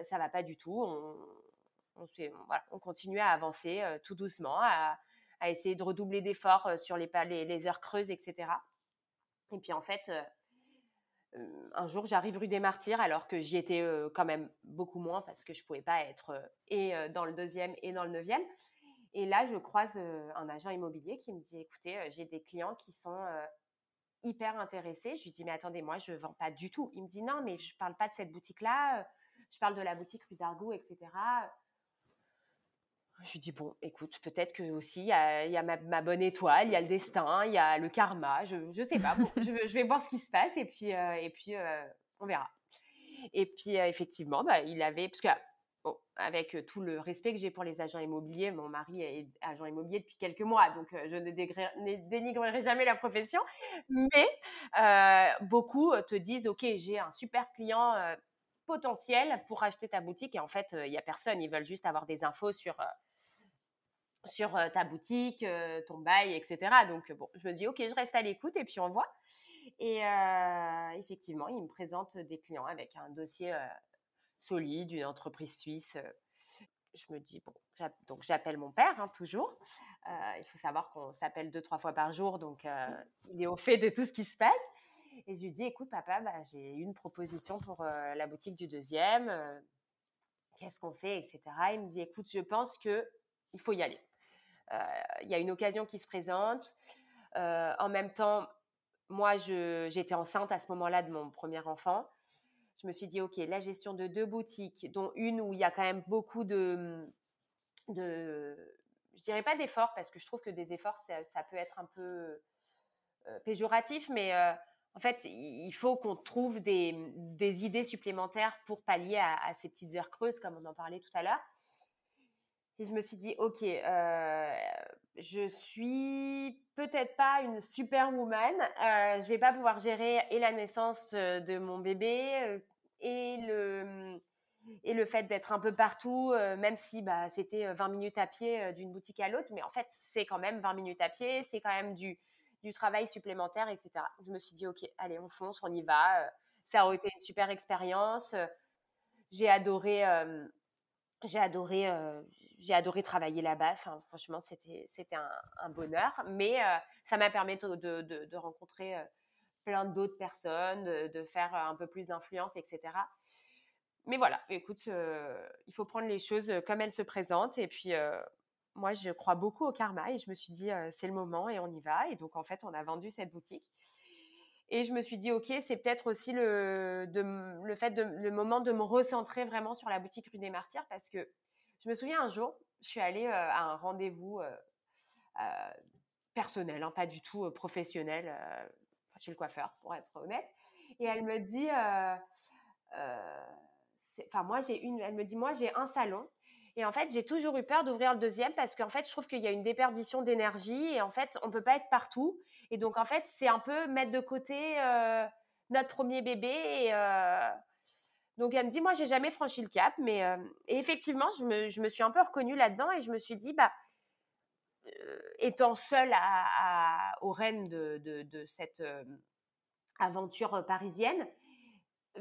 ça va pas du tout. On on, continue à avancer tout doucement à, à, essayer de redoubler d'efforts sur les, les, les heures creuses etc et puis en fait un jour, j'arrive rue des Martyrs, alors que j'y étais quand même beaucoup moins parce que je pouvais pas être et dans le deuxième et dans le neuvième. Et là, je croise un agent immobilier qui me dit, écoutez, j'ai des clients qui sont hyper intéressés. Je lui dis, mais attendez, moi, je vends pas du tout. Il me dit, non, mais je parle pas de cette boutique-là. Je parle de la boutique rue d'Argou, etc. Je lui dis, bon, écoute, peut-être que aussi, il y a, ma, bonne étoile, il y a le destin, il y a le karma, je ne sais pas. je, vais voir ce qui se passe et puis, euh, et puis euh, on verra. Et puis, euh, effectivement, bah, il avait, parce que, avec tout le respect que j'ai pour les agents immobiliers, mon mari est agent immobilier depuis quelques mois, donc je ne dénigrerai jamais la profession, mais beaucoup te disent, OK, j'ai un super client potentiel pour acheter ta boutique et en fait, il n'y a personne. Ils veulent juste avoir des infos sur, sur ta boutique, ton bail, etc. Donc, bon, je me dis, OK, je reste à l'écoute et puis on voit. Et effectivement, ils me présentent des clients avec un dossier solide, une entreprise suisse. Je me dis, bon, donc j'appelle mon père, hein, toujours. il faut savoir qu'on s'appelle deux, trois fois par jour, donc il est au fait de tout ce qui se passe. Et je lui dis, écoute, papa, bah, j'ai une proposition pour la boutique du deuxième. Qu'est-ce qu'on fait, etc. Il me dit, écoute, je pense que il faut y aller. Euh, il y a une occasion qui se présente. en même temps, moi, j'étais enceinte à ce moment-là de mon premier enfant. Je me suis dit, OK, la gestion de deux boutiques, dont une où il y a quand même beaucoup de, de je dirais pas d'efforts, parce que je trouve que des efforts, ça, peut être un peu péjoratif, mais en fait, il faut qu'on trouve des, idées supplémentaires pour pallier à, ces petites heures creuses, comme on en parlait tout à l'heure. Et je me suis dit, OK, euh, je suis peut-être pas une superwoman. Euh, je vais pas pouvoir gérer et la naissance euh, de mon bébé euh, et le, et le fait d'être un peu partout, même si bah, c'était 20 minutes à pied d'une boutique à l'autre. Mais en fait, c'est quand même 20 minutes à pied. C'est quand même du, du travail supplémentaire, etc. Je me suis dit, OK, allez, on fonce, on y va. Euh, ça a été une super expérience. Euh, j'ai adoré, euh, j'ai adoré, j'ai adoré travailler là-bas. Franchement, c'était, un, bonheur. Mais ça m'a permis de, de, rencontrer plein d'autres personnes, de, faire un peu plus d'influence, etc. Mais voilà, écoute, il faut prendre les choses comme elles se présentent. Et puis, moi, je crois beaucoup au karma et je me suis dit, c'est le moment et on y va. Et donc, en fait, on a vendu cette boutique. Et je me suis dit, OK, c'est peut-être aussi le, le fait le moment de me recentrer vraiment sur la boutique rue des Martyrs parce que je me souviens un jour, je suis allée à un rendez-vous personnel, hein, pas du tout professionnel, chez le coiffeur, pour être honnête. Et elle me dit, enfin, moi, j'ai une, elle me dit, moi, j'ai un salon et en fait, j'ai toujours eu peur d'ouvrir le deuxième parce qu'en fait, je trouve qu'il y a une déperdition d'énergie et en fait, on peut pas être partout. Et donc, en fait, c'est un peu mettre de côté euh, notre premier bébé. Euh, donc, elle me dit, moi, j'ai jamais franchi le cap. Mais euh, et effectivement, je me, je me, suis un peu reconnue là-dedans et je me suis dit, bah, étant seule à, aux rênes de, de, cette aventure parisienne,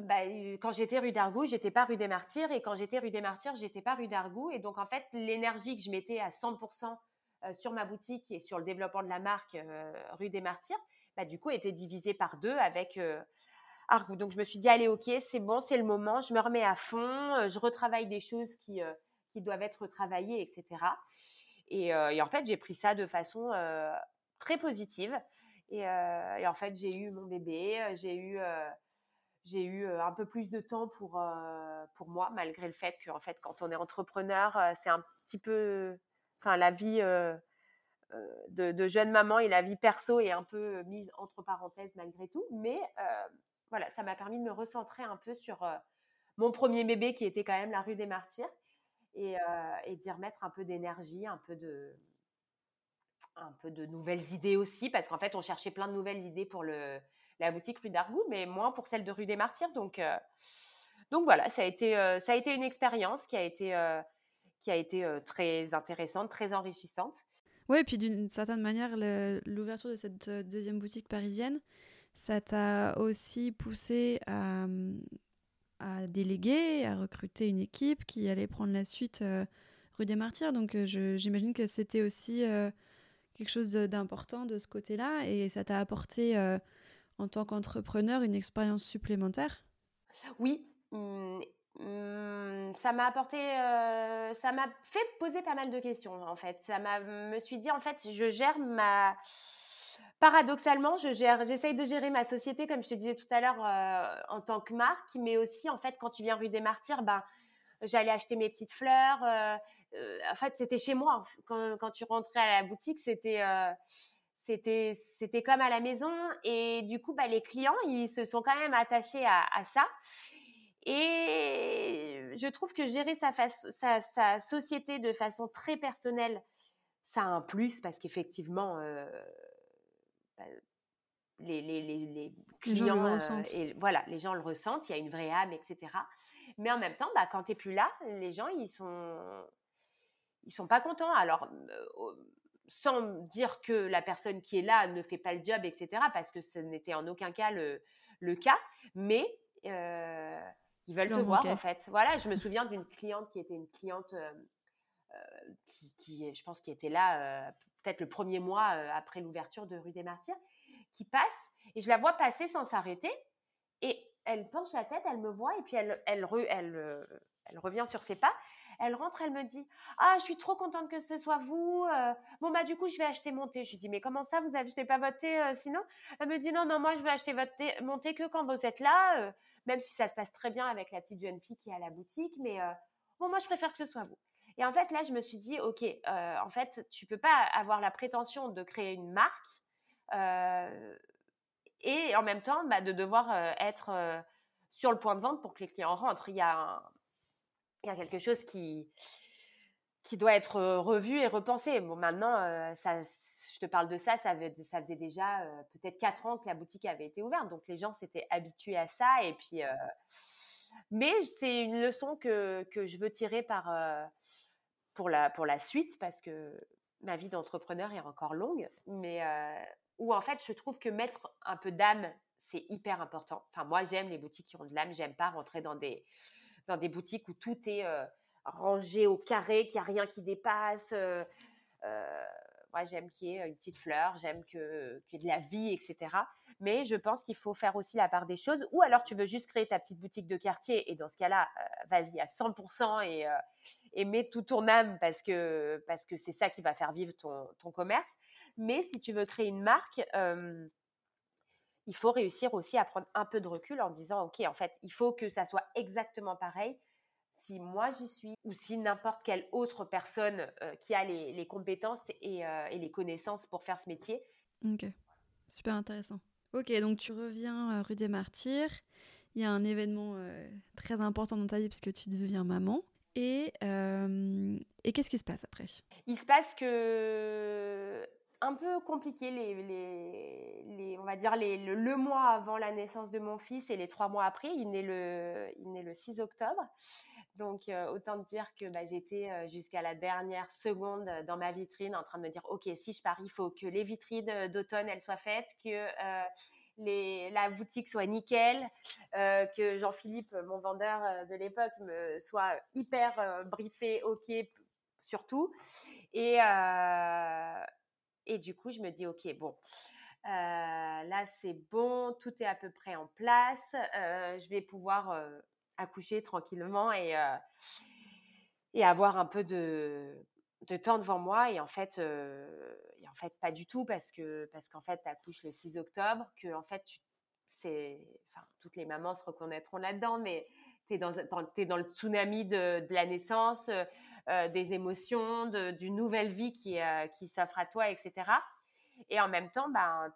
bah, quand j'étais rue d'Argou, j'étais pas rue des Martyrs, et quand j'étais rue des Martyrs, j'étais pas rue d'Argou. Et donc, en fait, l'énergie que je mettais à 100% sur ma boutique et sur le développement de la marque rue des Martyrs, bah, du coup, était divisée par deux avec Argou. Donc, je me suis dit, allez, ok, c'est bon, c'est le moment, je me remets à fond, je retravaille des choses qui, qui doivent être retravaillées, etc. Et, en fait, j'ai pris ça de façon très positive. Et, et, en fait, j'ai eu mon bébé, j'ai eu j'ai eu un peu plus de temps pour, pour moi, malgré le fait que, en fait, quand on est entrepreneur, c'est un petit peu. Enfin, la vie de, jeune maman et la vie perso est un peu mise entre parenthèses malgré tout. Mais voilà, ça m'a permis de me recentrer un peu sur mon premier bébé qui était quand même la rue des Martyrs et, d'y remettre un peu d'énergie, un peu de un peu de nouvelles idées aussi, parce qu'en fait, on cherchait plein de nouvelles idées pour le, la boutique rue d'Argou, mais moins pour celle de rue des Martyrs. Donc, euh, donc voilà, ça a été, euh, ça a été une expérience qui a été, euh, qui a été très intéressante, très enrichissante. Oui, et puis d'une certaine manière, l'ouverture de cette deuxième boutique parisienne, ça t'a aussi poussé à, à, déléguer, à recruter une équipe qui allait prendre la suite rue des Martyrs. Donc j'imagine que c'était aussi quelque chose d'important de ce côté-là et ça t'a apporté en tant qu'entrepreneur une expérience supplémentaire? Oui. Mmh, ça m'a apporté, ça m'a fait poser pas mal de questions en fait. Ça m'a, me suis dit en fait, je gère ma, paradoxalement, je gère, j'essaye de gérer ma société comme je te disais tout à l'heure en tant que marque, mais aussi en fait quand tu viens rue des Martyrs, ben j'allais acheter mes petites fleurs. en fait, c'était chez moi. Quand, quand, tu rentrais à la boutique, c'était c'était c'était comme à la maison et du coup bah, les clients ils se sont quand même attachés à, ça et je trouve que gérer sa, sa, sa, société de façon très personnelle ça a un plus parce qu'effectivement euh, bah, les, les, les, clients euh, et voilà les gens le ressentent il y a une vraie âme etc mais en même temps bah, quand tu n'es plus là les gens ils sont ils sont pas contents alors euh, sans dire que la personne qui est là ne fait pas le job, etc., parce que ce n'était en aucun cas le, le cas, mais euh, ils veulent te voir en fait. Voilà, je me souviens d'une cliente qui était une cliente euh, euh, qui, qui, je pense, qui était là peut-être le premier mois après l'ouverture de Rue des Martyrs, qui passe et je la vois passer sans s'arrêter et elle penche la tête, elle me voit et puis elle, elle, elle, elle revient sur ses pas elle rentre, elle me dit Ah, je suis trop contente que ce soit vous. Euh. bon, bah, du coup, je vais acheter mon thé. Je lui dis Mais comment ça, vous n'achetez pas votre thé euh, sinon? Elle me dit Non, non, moi, je vais acheter votre thé, mon thé que quand vous êtes là, euh, même si ça se passe très bien avec la petite jeune fille qui est à la boutique. Mais bon, moi, je préfère que ce soit vous. Et en fait, là, je me suis dit Ok, en fait, tu peux pas avoir la prétention de créer une marque et en même temps bah, de devoir être sur le point de vente pour que les clients rentrent. Il y a il y a quelque chose qui, qui doit être revu et repensé. Bon, maintenant, ça, je te parle de ça, ça, faisait déjà peut-être quatre ans que la boutique avait été ouverte. Donc, les gens s'étaient habitués à ça. Et puis, mais c'est une leçon que, je veux tirer par, pour, la, pour la suite parce que ma vie d'entrepreneur est encore longue. Mais où, en fait, je trouve que mettre un peu d'âme, c'est hyper important. Enfin, moi, j'aime les boutiques qui ont de l'âme. J'aime pas rentrer dans des dans des boutiques où tout est euh, rangé au carré, qu'il n'y a rien qui dépasse. Euh, euh, moi, j'aime qu'il y ait une petite fleur, j'aime qu'il y ait de la vie, etc. Mais je pense qu'il faut faire aussi la part des choses. Ou alors, tu veux juste créer ta petite boutique de quartier et dans ce cas-là, vas-y à 100% et, et mets tout ton âme parce que parce que c'est ça qui va faire vivre ton, ton, commerce. Mais si tu veux créer une marque, il faut réussir aussi à prendre un peu de recul en disant, OK, en fait, il faut que ça soit exactement pareil si moi j'y suis ou si n'importe quelle autre personne euh, qui a les, compétences euh, et, les connaissances pour faire ce métier. Ok, super intéressant. Ok, donc tu reviens euh, rue des Martyrs. Il y a un événement très important dans ta vie parce que tu deviens maman. Et, et qu'est-ce qui se passe après? Il se passe que un peu compliqué les, les, on va dire les, le, mois avant la naissance de mon fils et les trois mois après. Il naît le, il naît le 6 octobre. Donc, euh, autant dire que bah, j'étais euh, jusqu'à la dernière seconde dans ma vitrine en train de me dire, OK, si je pars, il faut que les vitrines d'automne, elles soient faites, que euh, la boutique soit nickel, que Jean-Philippe, mon vendeur de l'époque, me soit hyper briefé, OK, surtout. Et, et du coup, je me dis, OK, bon, euh, là, c'est bon, tout est à peu près en place. Euh, je vais pouvoir euh, accoucher tranquillement et, et avoir un peu de, de, temps devant moi. Et en fait, et en fait pas du tout parce que parce qu'en fait, tu accouches le 6 octobre, que en fait, c'est, enfin, toutes les mamans se reconnaîtront là-dedans, mais tu es dans, es dans le tsunami de, la naissance. Euh, des émotions, d'une nouvelle vie qui, euh, qui s'offre à toi, etc. Et en même temps, ben,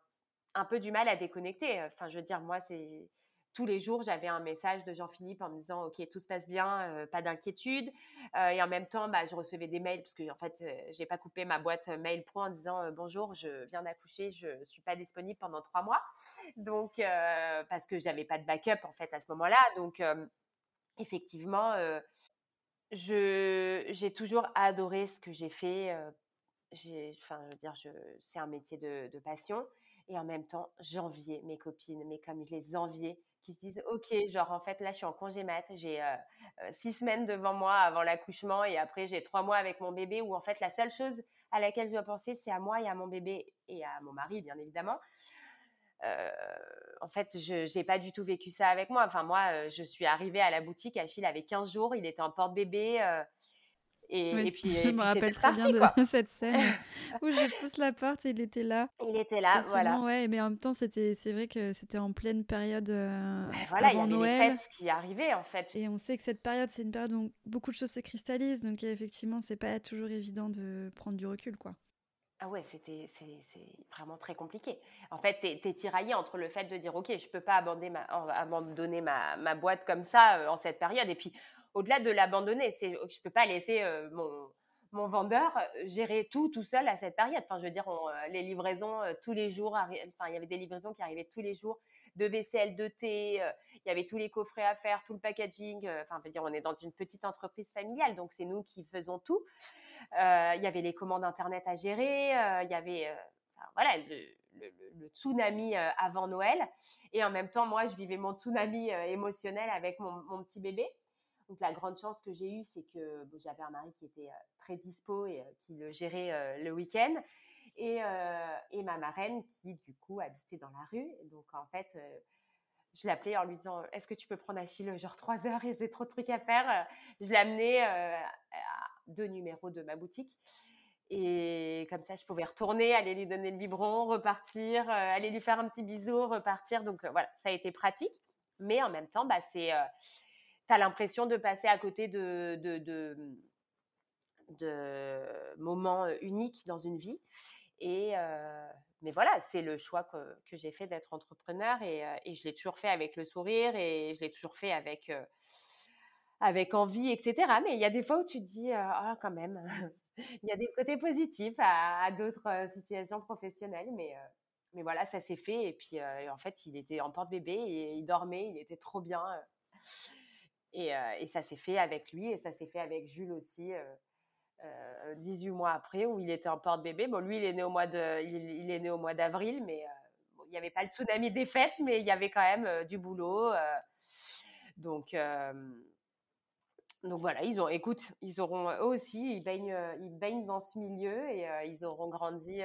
un peu du mal à déconnecter. Enfin, je veux dire, moi, c'est tous les jours, j'avais un message de Jean-Philippe en me disant OK, tout se passe bien, euh, pas d'inquiétude. et en même temps, bah, je recevais des mails parce que en fait, j'ai pas coupé ma boîte mail pro en disant bonjour, je viens d'accoucher, je suis pas disponible pendant trois mois. Donc parce que j'avais pas de backup en fait à ce moment-là. Donc effectivement, j'ai toujours adoré ce que j'ai fait. enfin, je veux dire, c'est un métier de, passion. Et en même temps, j'enviais mes copines, mais comme je les enviais, qui se disent Ok, genre en fait, là, je suis en congé mat, j'ai six semaines devant moi avant l'accouchement, et après, j'ai trois mois avec mon bébé, où en fait, la seule chose à laquelle je dois penser, c'est à moi et à mon bébé et à mon mari, bien évidemment. en fait, je n'ai pas du tout vécu ça avec moi. Enfin, moi, je suis arrivée à la boutique, Achille avait 15 jours, il était en porte-bébé. Et, puis, je me rappelle très bien de cette scène où je pousse la porte et il était là. Il était là, voilà. Ouais, mais en même temps, c'était, c'est vrai que c'était en pleine période. Euh, voilà, il y avait Noël. les fêtes qui arrivaient en fait. Et on sait que cette période, c'est une période où beaucoup de choses se cristallisent, donc effectivement, c'est pas toujours évident de prendre du recul, quoi. Ah ouais, c'était c'est vraiment très compliqué. En fait, tu es, tiraillé entre le fait de dire ok, je peux pas abandonner ma, abandonner ma, ma boîte comme ça euh, en cette période, et puis au-delà de l'abandonner, c'est je peux pas laisser euh, mon, vendeur euh, gérer tout tout seul à cette période. Enfin, je veux dire, euh, les livraisons tous les jours, enfin, il y avait des livraisons qui arrivaient tous les jours, de vaisselle, de thé, il y avait tous les coffrets à faire, tout le packaging. Enfin, je veux dire, on est dans une petite entreprise familiale, donc c'est nous qui faisons tout. il y avait les commandes internet à gérer, il y avait voilà le, tsunami avant Noël, et en même temps, moi, je vivais mon tsunami émotionnel avec mon petit bébé. Donc la grande chance que j'ai eue, c'est que j'avais un mari qui était très dispo et qui le gérait le week-end. Et, ma marraine qui, du coup, habitait dans la rue. donc, en fait, je l'appelais en lui disant Est-ce que tu peux prendre Achille, genre trois heures et j'ai trop de trucs à faire? Je l'amenais à deux numéros de ma boutique. Et comme ça, je pouvais retourner, aller lui donner le biberon, repartir, aller lui faire un petit bisou, repartir. Donc voilà, ça a été pratique. Mais en même temps, bah, c'est tu as l'impression de passer à côté de, de, moments uniques dans une vie. Et, mais voilà, c'est le choix que, que j'ai fait d'être entrepreneur et, et je l'ai toujours fait avec le sourire et je l'ai toujours fait avec, avec envie, etc. Mais il y a des fois où tu te dis, ah, quand même, il y a des côtés positifs à, d'autres situations professionnelles, mais, mais voilà, ça s'est fait. Et puis, en fait, il était en porte-bébé et il dormait, il était trop bien. Euh, et, ça s'est fait avec lui et ça s'est fait avec Jules aussi. 18 euh, euh, mois après où il était en porte-bébé. Bon, lui, il est né au mois d'avril, mais il n'y avait pas le tsunami des fêtes, mais il y avait quand même du boulot. donc, donc voilà, ils ont, écoute, ils auront eux aussi, ils baignent, ils baignent dans ce milieu et ils auront grandi.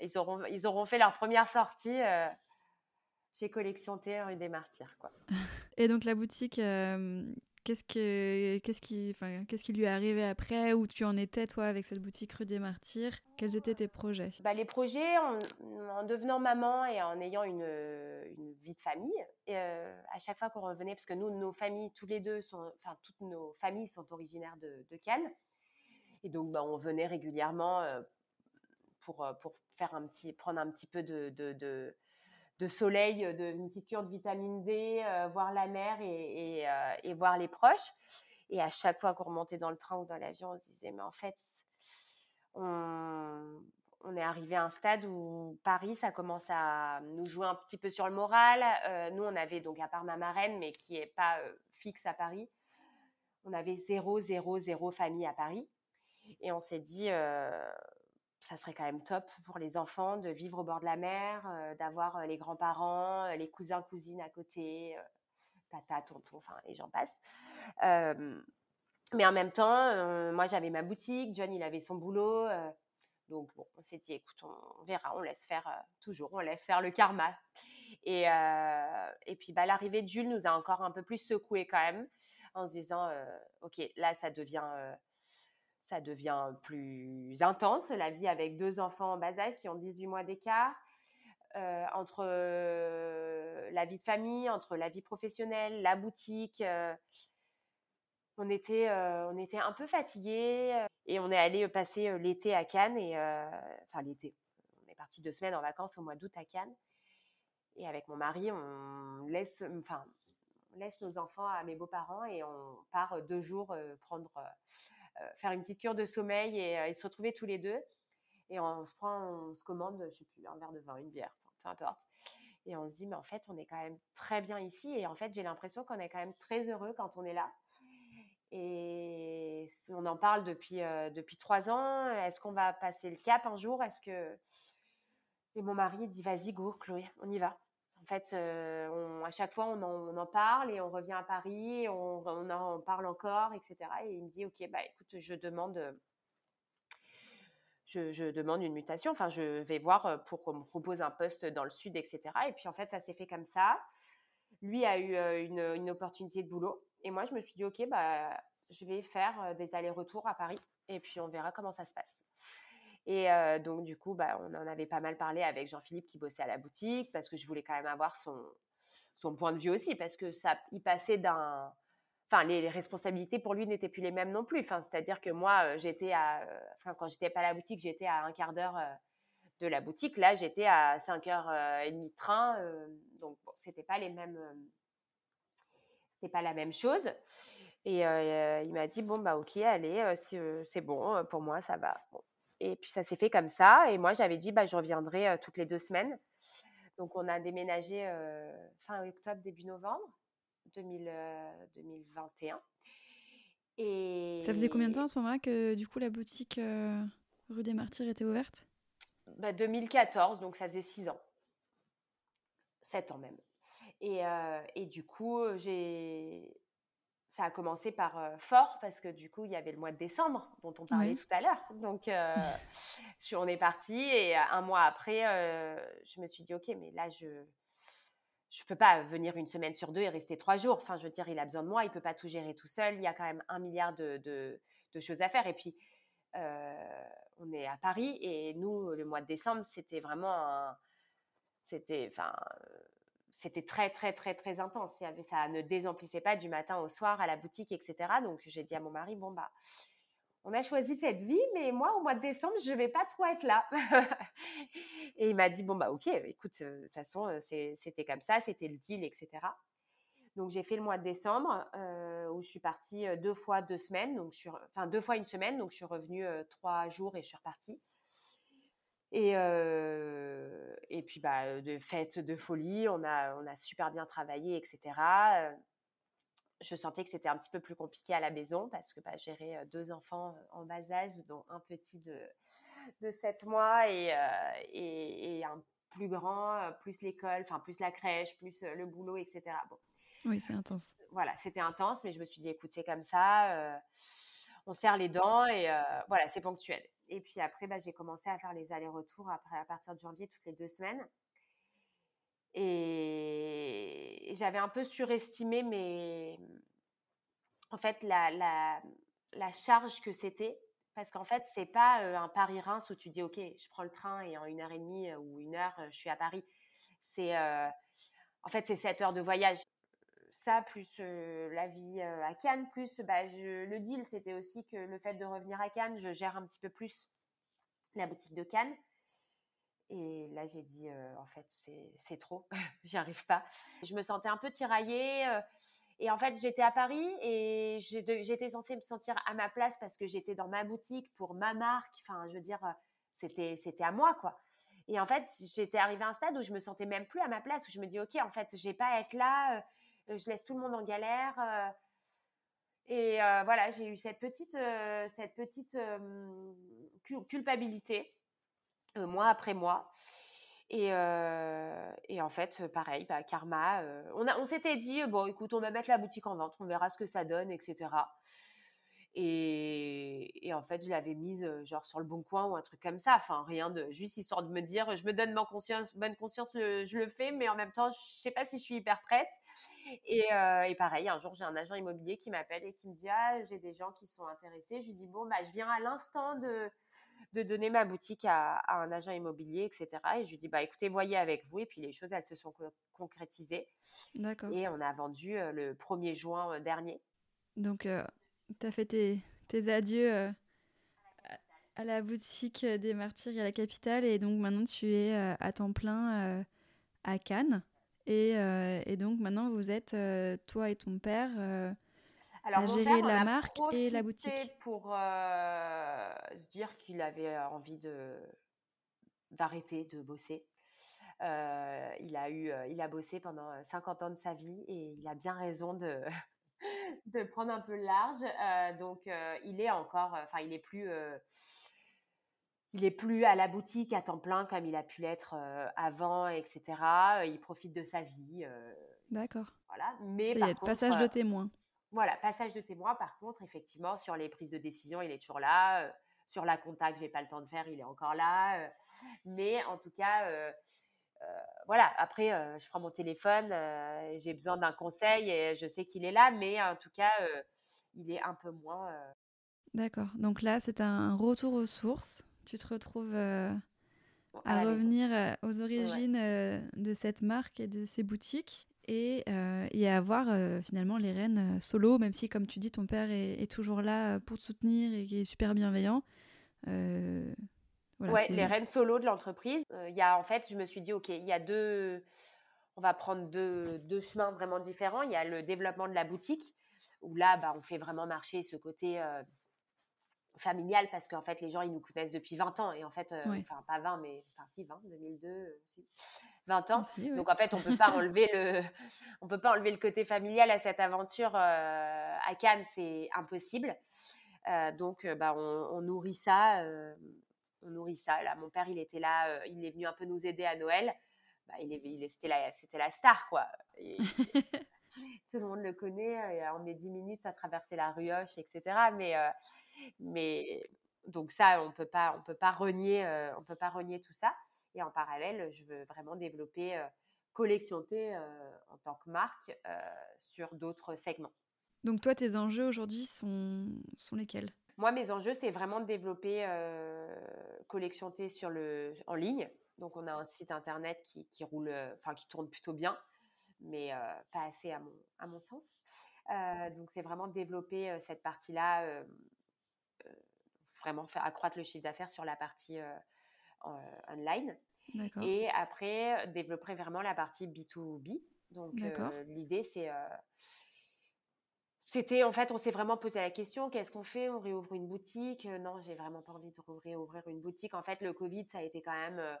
ils auront, ils auront fait leur première sortie chez Collection rue des Martyrs, quoi. Et donc la boutique, euh, qu'est-ce, que, qu'est-ce, qui, qu'est-ce qui lui est arrivé après? Où tu en étais toi avec cette boutique rue des Martyrs? Quels étaient tes projets? Bah, Les projets, en, devenant maman et en ayant une, une vie de famille, euh, à chaque fois qu'on revenait, parce que nous, nos familles, tous les deux, sont, enfin toutes nos familles sont originaires de, de Cannes. Et donc bah, on venait régulièrement euh, pour, pour faire un petit, prendre un petit peu de, de de soleil, euh, de, une petite cure de vitamine D, euh, voir la mer et, euh, et, voir les proches. Et à chaque fois qu'on remontait dans le train ou dans l'avion, on se disait, mais en fait, on, est arrivé à un stade où Paris, ça commence à nous jouer un petit peu sur le moral. nous, on avait donc, à part ma marraine, mais qui n'est pas fixe à Paris, on avait zéro, zéro, zéro famille à Paris. Et on s'est dit, ça serait quand même top pour les enfants de vivre au bord de la mer, euh, d'avoir euh, les grands-parents, euh, les cousins, cousines à côté, tata, tonton, enfin, et j'en passe. mais en même temps, moi, j'avais ma boutique, John, il avait son boulot. donc, bon, on s'est dit, écoute, on, verra, on laisse faire toujours, on laisse faire le karma. Et, et puis, bah, l'arrivée de Jules nous a encore un peu plus secoué quand même, en se disant, OK, là, ça devient ça devient plus intense, la vie avec deux enfants en bas âge qui ont 18 mois d'écart, euh, entre euh, la vie de famille, entre la vie professionnelle, la boutique. Euh, on, était, on était un peu fatigués et on est allé passer l'été à Cannes, et, enfin l'été, on est parti deux semaines en vacances au mois d'août à Cannes. Et avec mon mari, on laisse, enfin, on laisse nos enfants à mes beaux-parents et on part deux jours prendre faire une petite cure de sommeil euh, et, se retrouver tous les deux. Et on se prend, on se commande, je sais plus, un verre de vin, une bière, peu importe. Et on se dit, mais en fait, on est quand même très bien ici. Et en fait, j'ai l'impression qu'on est quand même très heureux quand on est là. Et on en parle depuis, euh, depuis trois ans. Est-ce qu'on va passer le cap un jour? Est-ce que. Et mon mari dit, vas-y, go, Chloé, on y va. En fait, euh, à chaque fois, on en, parle et on revient à Paris, on, en parle encore, etc. Et il me dit, OK, bah, écoute, je demande, je, demande une mutation. Enfin, je vais voir pour qu'on me propose un poste dans le sud, etc. Et puis, en fait, ça s'est fait comme ça. Lui a eu une, une, opportunité de boulot. Et moi, je me suis dit, OK, bah, je vais faire des allers-retours à Paris. Et puis, on verra comment ça se passe. Et donc, du coup, bah, on en avait pas mal parlé avec Jean-Philippe qui bossait à la boutique parce que je voulais quand même avoir son, son point de vue aussi parce que ça, il passait d'un. Enfin, les, responsabilités pour lui n'étaient plus les mêmes non plus. Enfin, c'est-à-dire que moi, j'étais à. Enfin, quand j'étais pas à la boutique, j'étais à un quart d'heure de la boutique. Là, j'étais à 5h30 de train. donc, bon, c'était pas les mêmes. c'était pas la même chose. Et il m'a dit bon bah ok allez c'est bon pour moi ça va. Bon. Et puis ça s'est fait comme ça. Et moi, j'avais dit, bah, je reviendrai toutes les deux semaines. Donc on a déménagé fin octobre, début novembre 2021. Et... Ça faisait combien de temps à ce moment-là que du coup la boutique rue des Martyrs était ouverte? Bah, 2014, donc ça faisait six ans. Sept ans même. Et, et du coup, j'ai ça a commencé par fort parce que du coup, il y avait le mois de décembre dont on parlait tout à l'heure. Donc, je, on est parti et un mois après, je me suis dit, OK, mais là, je je peux pas venir une semaine sur deux et rester trois jours. Enfin, je veux dire, il a besoin de moi, il peut pas tout gérer tout seul. Il y a quand même un milliard de, de, de choses à faire. Et puis, on est à Paris et nous, le mois de décembre, c'était vraiment un... C'était, enfin, c'était très, très, très, très intense. Avait, ça ne désemplissait pas du matin au soir à la boutique, etc. Donc, j'ai dit à mon mari, bon, bah, on a choisi cette vie, mais moi, au mois de décembre, je vais pas trop être là. et il m'a dit, bon, bah, ok, écoute, euh, de toute façon, euh, c'était comme ça, c'était le deal, etc. Donc, j'ai fait le mois de décembre, euh, où je suis partie deux fois deux semaines, donc enfin, deux fois une semaine, donc je suis revenue trois jours et je suis repartie. Et, et puis, bah, de fêtes de folie, on a, on a super bien travaillé, etc. Je sentais que c'était un petit peu plus compliqué à la maison parce que bah, gérer deux enfants en bas âge, dont un petit de, de 7 mois et, et, et un plus grand, plus l'école, enfin plus la crèche, plus le boulot, etc. Bon. Oui, c'est intense. Voilà, c'était intense, mais je me suis dit, écoute, c'est comme ça, on serre les dents et voilà, c'est ponctuel. Et puis après, bah, j'ai commencé à faire les allers-retours après, à partir de janvier, toutes les deux semaines. Et j'avais un peu surestimé en fait, la, la, charge que c'était. Parce qu'en fait, c'est pas un Paris-Reims où tu dis, OK, je prends le train et en une heure et demie ou une heure, je suis à Paris. C'est, en fait, c'est sept heures de voyage ça, plus la vie à Cannes, plus bah, je, le deal, c'était aussi que le fait de revenir à Cannes, je gère un petit peu plus la boutique de Cannes. Et là, j'ai dit, en fait, c'est trop, j'y arrive pas. Je me sentais un peu tiraillée. et en fait, j'étais à Paris et j'étais censée me sentir à ma place parce que j'étais dans ma boutique pour ma marque. Enfin, je veux dire, c'était à moi, quoi. Et en fait, j'étais arrivée à un stade où je me sentais même plus à ma place, où je me dis, OK, en fait, j'ai pas à être là je laisse tout le monde en galère. Euh, et euh, voilà, j'ai eu cette petite, culpabilité, mois après mois. Et, et, en fait, pareil, bah, karma. on, on s'était dit, bon, écoute, on va mettre la boutique en vente, on verra ce que ça donne, etc. Et, et en fait, je l'avais mise genre sur le bon coin ou un truc comme ça. Enfin, rien de juste histoire de me dire, je me donne bonne conscience, bonne conscience, je le fais, mais en même temps, je sais pas si je suis hyper prête. Et, et, pareil, un jour, j'ai un agent immobilier qui m'appelle et qui me dit Ah, j'ai des gens qui sont intéressés. Je lui dis Bon, bah, je viens à l'instant de, de donner ma boutique à, un agent immobilier, etc. Et je lui dis Bah, écoutez, voyez avec vous. Et puis, les choses, elles se sont concrétisées. D'accord. Et on a vendu le 1er juin dernier. Donc, tu as fait tes, tes adieux à la boutique des Martyrs et à la capitale. Et donc, maintenant, tu es à temps plein à Cannes. Euh, et, donc maintenant, vous êtes, euh, toi et ton père, euh, à gérer la marque et la boutique. pour se dire qu'il avait envie de d'arrêter de bosser. il a eu, il a bossé pendant 50 ans de sa vie et il a bien raison de de prendre un peu large. donc, il est encore, enfin, il est plus il est plus à la boutique à temps plein comme il a pu l'être avant, etc. Il profite de sa vie. D'accord. Voilà. Mais par contre, passage de témoin. Voilà, passage de témoin. Par contre, effectivement, sur les prises de décision, il est toujours là. sur la que j'ai pas le temps de faire, il est encore là. mais en tout cas, voilà. Après, je prends mon téléphone, j'ai besoin d'un conseil et je sais qu'il est là, mais en tout cas, il est un peu moins. D'accord. Donc là, c'est un retour aux sources. Tu te retrouves à, revenir aux origines de cette marque et de ces boutiques et, et à avoir finalement les rênes solo, même si, comme tu dis, ton père est, est toujours là pour te soutenir et qui est super bienveillant. Voilà, ouais, les rênes solo de l'entreprise. Il y a en fait, je me suis dit, ok, il y a deux, on va prendre deux, deux, chemins vraiment différents. Il y a le développement de la boutique, où là, bah, on fait vraiment marcher ce côté familial, parce qu'en fait, les gens, ils nous connaissent depuis 20 ans. Et en fait, enfin, pas 20, mais enfin, si, 20, 2002, si. 20 ans. Donc en fait, on peut pas enlever le, on peut pas enlever le côté familial à cette aventure à Cannes, c'est impossible. donc, bah, on, on, nourrit ça on nourrit ça. Là, mon père, il était là, euh, il est venu un peu nous aider à Noël. Bah, il est, c'était, la, c'était la star, quoi. tout le monde le connaît. on met 10 minutes à traverser la rioche, etc. Mais, euh, mais donc ça, on peut pas, on peut pas renier, euh, on peut pas renier tout ça. Et en parallèle, je veux vraiment développer Collection T en tant que marque sur d'autres segments. Donc toi, tes enjeux aujourd'hui sont, sont lesquels? Moi, mes enjeux, c'est vraiment de développer euh, Collection T sur le, en ligne. Donc, on a un site internet qui, qui roule, euh, enfin, qui tourne plutôt bien, mais euh, pas assez à mon, à mon sens. donc, c'est vraiment développer cette partie-là, vraiment faire accroître le chiffre d'affaires sur la partie online. Et après, développer vraiment la partie B2B. Donc, l'idée, c'est c'était en fait, on s'est vraiment posé la question qu'est-ce qu'on fait? On réouvre une boutique? Euh, Non, j'ai vraiment pas envie de réouvrir une boutique. En fait, le Covid, ça a été quand même euh,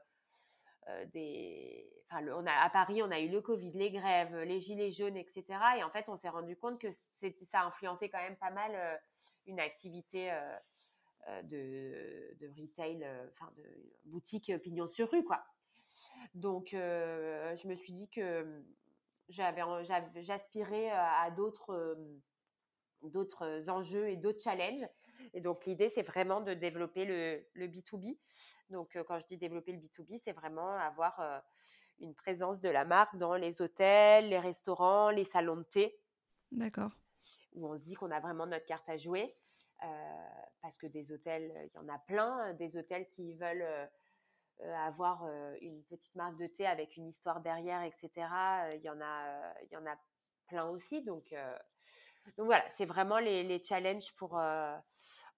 euh, des. Enfin, à Paris, on a eu le Covid, les grèves, les gilets jaunes, etc. Et en fait, on s'est rendu compte que ça a influencé quand même pas mal une activité de, de, retail, enfin de boutique pignon sur rue, quoi. Donc, je me suis dit que j'avais, j'aspirais à d'autres d'autres enjeux et d'autres challenges. Et donc, l'idée, c'est vraiment de développer le, le B2B. Donc, quand je dis développer le B2B, c'est vraiment avoir une présence de la marque dans les hôtels, les restaurants, les salons de thé. D'accord. Où on se dit qu'on a vraiment notre carte à jouer. parce que des hôtels, il y en a plein. Des hôtels qui veulent avoir une petite marque de thé avec une histoire derrière, etc. Il y en a, il y en a plein aussi. Donc, donc voilà, c'est vraiment les, challenges pour, euh,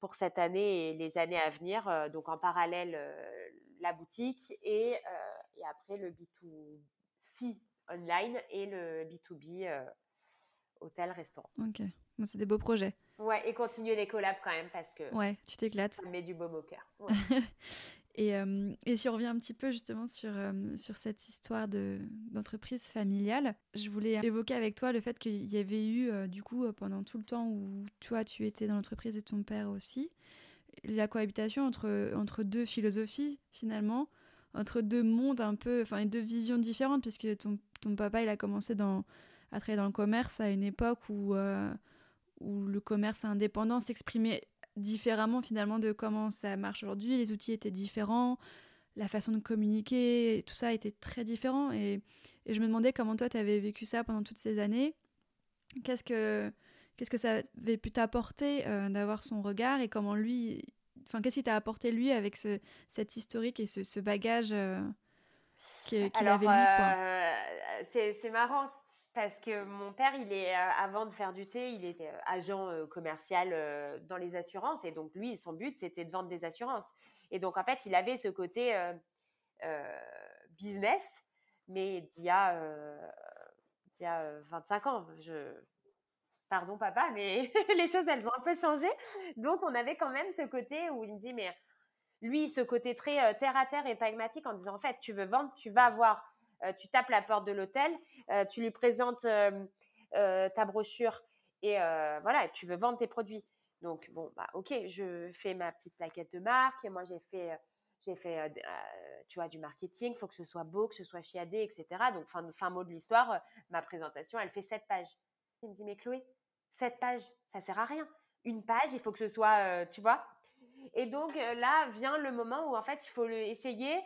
pour cette année et les années à venir. Euh, donc en parallèle, euh, la boutique et, et, après le B2C online et le B2B hôtel-restaurant. Ok, c'est des beaux projets. Ouais, et continuer les collabs quand même parce que. Ouais, tu t'éclates. Ça met du baume au cœur. Et, euh, et, si on revient un petit peu justement sur, euh, sur cette histoire d'entreprise familiale, je voulais évoquer avec toi le fait qu'il y avait eu, euh, du coup, pendant tout le temps où toi, tu étais dans l'entreprise et ton père aussi, la cohabitation entre, entre deux philosophies, finalement, entre deux mondes un peu, enfin, deux visions différentes, puisque ton, ton papa, il a commencé à travailler dans le commerce à une époque où, où le commerce indépendant s'exprimait différemment finalement de comment ça marche aujourd'hui. Les outils étaient différents, la façon de communiquer, tout ça était très différent. Et, je me demandais comment toi, tu avais vécu ça pendant toutes ces années. Qu'est-ce que, qu'est-ce que ça avait pu t'apporter euh, d'avoir son regard et comment lui... Enfin, qu'est-ce qui t'a apporté lui avec ce, cette historique et ce, bagage euh, qu'il avait lui euh, c'est marrant, parce que mon père, il est euh, avant de faire du thé, il était euh, agent euh, commercial dans les assurances et donc lui, son but, c'était de vendre des assurances. Et donc en fait, il avait ce côté business, mais d'il y a, d'il y a 25 ans. Je... Pardon papa, mais les choses, elles ont un peu changé. Donc on avait quand même ce côté où il me dit, mais lui, ce côté très terre à terre et pragmatique en disant, en fait, tu veux vendre, tu vas avoir euh, tu tapes la porte de l'hôtel, euh, tu lui présentes euh, ta brochure et voilà, tu veux vendre tes produits. Donc, bon, bah, ok, je fais ma petite plaquette de marque. Moi, j'ai fait, j'ai fait tu vois, du marketing. Il faut que ce soit beau, que ce soit chiadé, etc. Donc, fin, fin mot de l'histoire, ma présentation, elle fait sept pages. Il me dit, mais Chloé, sept pages, ça sert à rien. Une page, il faut que ce soit, tu vois. Et donc là vient le moment où en fait il faut essayer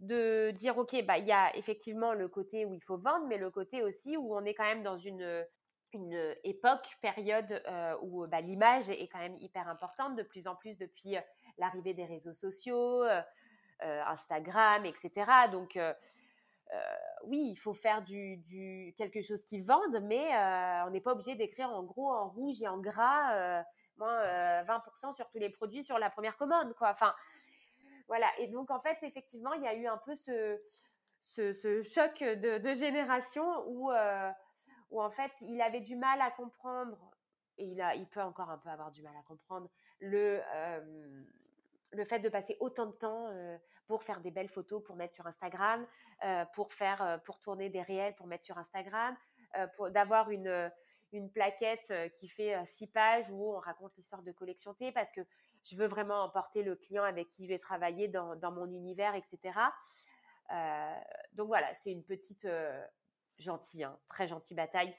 de dire ok bah il y a effectivement le côté où il faut vendre, mais le côté aussi où on est quand même dans une une époque, période où bah, l'image est quand même hyper importante, de plus en plus depuis l'arrivée des réseaux sociaux, Instagram, etc. Donc oui, il faut faire du, du, quelque chose qui vende, mais on n'est pas obligé d'écrire en gros, en rouge et en gras, moins 20% sur tous les produits sur la première commande, quoi. Enfin, voilà. Et donc, en fait, effectivement, il y a eu un peu ce, choc de, génération où, où, en fait, il avait du mal à comprendre, et il, a, il peut encore un peu avoir du mal à comprendre, le, le fait de passer autant de temps pour faire des belles photos pour mettre sur Instagram, pour faire, pour tourner des réels pour mettre sur Instagram, pour d'avoir une une plaquette qui fait six pages où on raconte l'histoire de collection T parce que je veux vraiment emporter le client avec qui je vais travailler dans, dans mon univers, etc. donc voilà, c'est une petite gentille, hein, très gentille bataille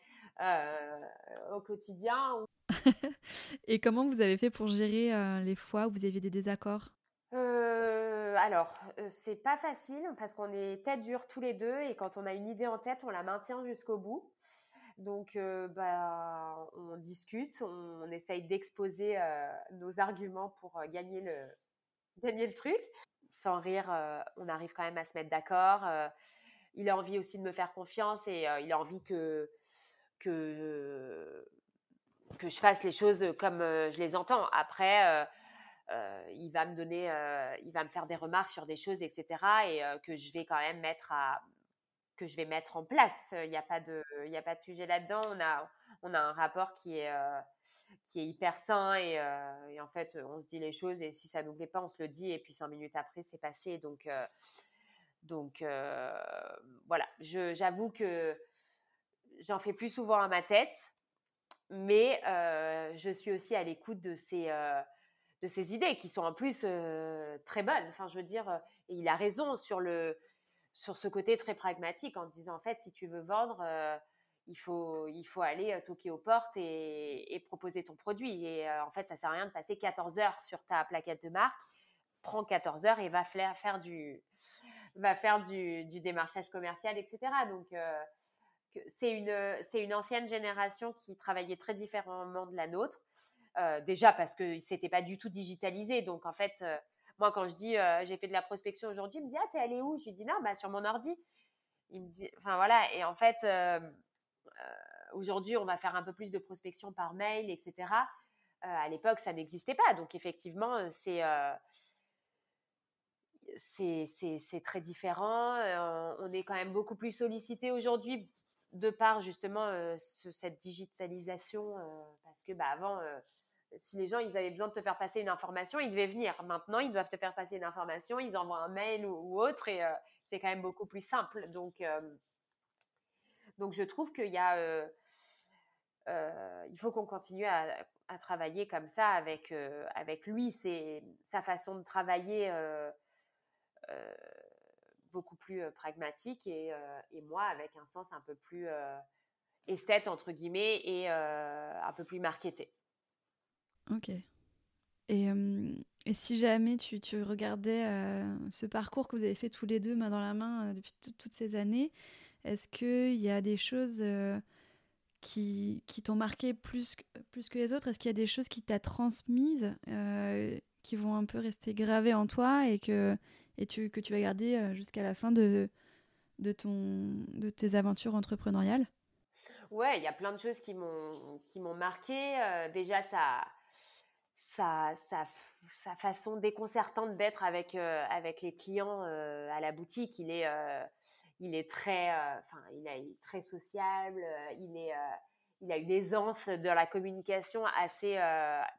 au quotidien. Et comment vous avez fait pour gérer les fois où vous aviez des désaccords? Alors, c'est pas facile parce qu'on est tête dure tous les deux et quand on a une idée en tête, on la maintient jusqu'au bout. Donc, bah, on discute, on, essaye d'exposer nos arguments pour gagner, le, gagner le truc. Sans rire, on arrive quand même à se mettre d'accord. il a envie aussi de me faire confiance et il a envie que, que, que je fasse les choses comme je les entends. Après, il va me donner, il va me faire des remarques sur des choses, etc. Et que je vais quand même mettre à, que je vais mettre en place. Il n'y a pas de, il a pas de sujet là-dedans. On a, on a un rapport qui est, qui est hyper sain et, en fait, on se dit les choses et si ça nous plaît pas, on se le dit et puis cinq minutes après, c'est passé. Donc, donc voilà. j'avoue que j'en fais plus souvent à ma tête, mais je suis aussi à l'écoute de ces de ces idées qui sont en plus très bonnes. Enfin, je veux dire, il a raison sur le sur ce côté très pragmatique en disant en fait, si tu veux vendre, il faut il faut aller toquer aux portes et, proposer ton produit. Et en fait, ça sert à rien de passer 14 heures sur ta plaquette de marque. Prends 14 heures et va faire du va faire du, démarchage commercial, etc. Donc c'est une c'est une ancienne génération qui travaillait très différemment de la nôtre. Euh, déjà parce que c'était pas du tout digitalisé. Donc en fait, euh, moi quand je dis euh, j'ai fait de la prospection aujourd'hui, il me dit ah t'es allé où? Je lui dis non bah sur mon ordi. Il me dit enfin voilà et en fait aujourd'hui on va faire un peu plus de prospection par mail etc. à l'époque ça n'existait pas donc effectivement c'est c'est très différent. on est quand même beaucoup plus sollicité aujourd'hui de par justement cette digitalisation, parce que bah, avant, si les gens ils avaient besoin de te faire passer une information, ils devaient venir. Maintenant, ils doivent te faire passer une information, ils envoient un mail ou, autre et euh, c'est quand même beaucoup plus simple. Donc, euh, donc je trouve qu'il y a, euh, il faut qu'on continue à, travailler comme ça avec avec lui. C'est sa façon de travailler beaucoup plus pragmatique et, et, moi avec un sens un peu plus esthète entre guillemets et un peu plus marketé. Ok. Et, et si jamais tu, tu regardais ce parcours que vous avez fait tous les deux main dans la main depuis toutes ces années, est-ce qu'il y a des choses qui, qui t'ont marqué plus, plus que les autres? Est-ce qu'il y a des choses qui t'as transmises qui vont un peu rester gravées en toi et que, et tu, que tu vas garder jusqu'à la fin de, de, ton, de tes aventures entrepreneuriales? Ouais, il y a plein de choses qui m'ont marqué. déjà, ça sa, sa, façon déconcertante d'être avec, euh, avec les clients euh, à la boutique. Il est, euh, il est très, enfin, il, très sociable. il est, il a une aisance de la communication assez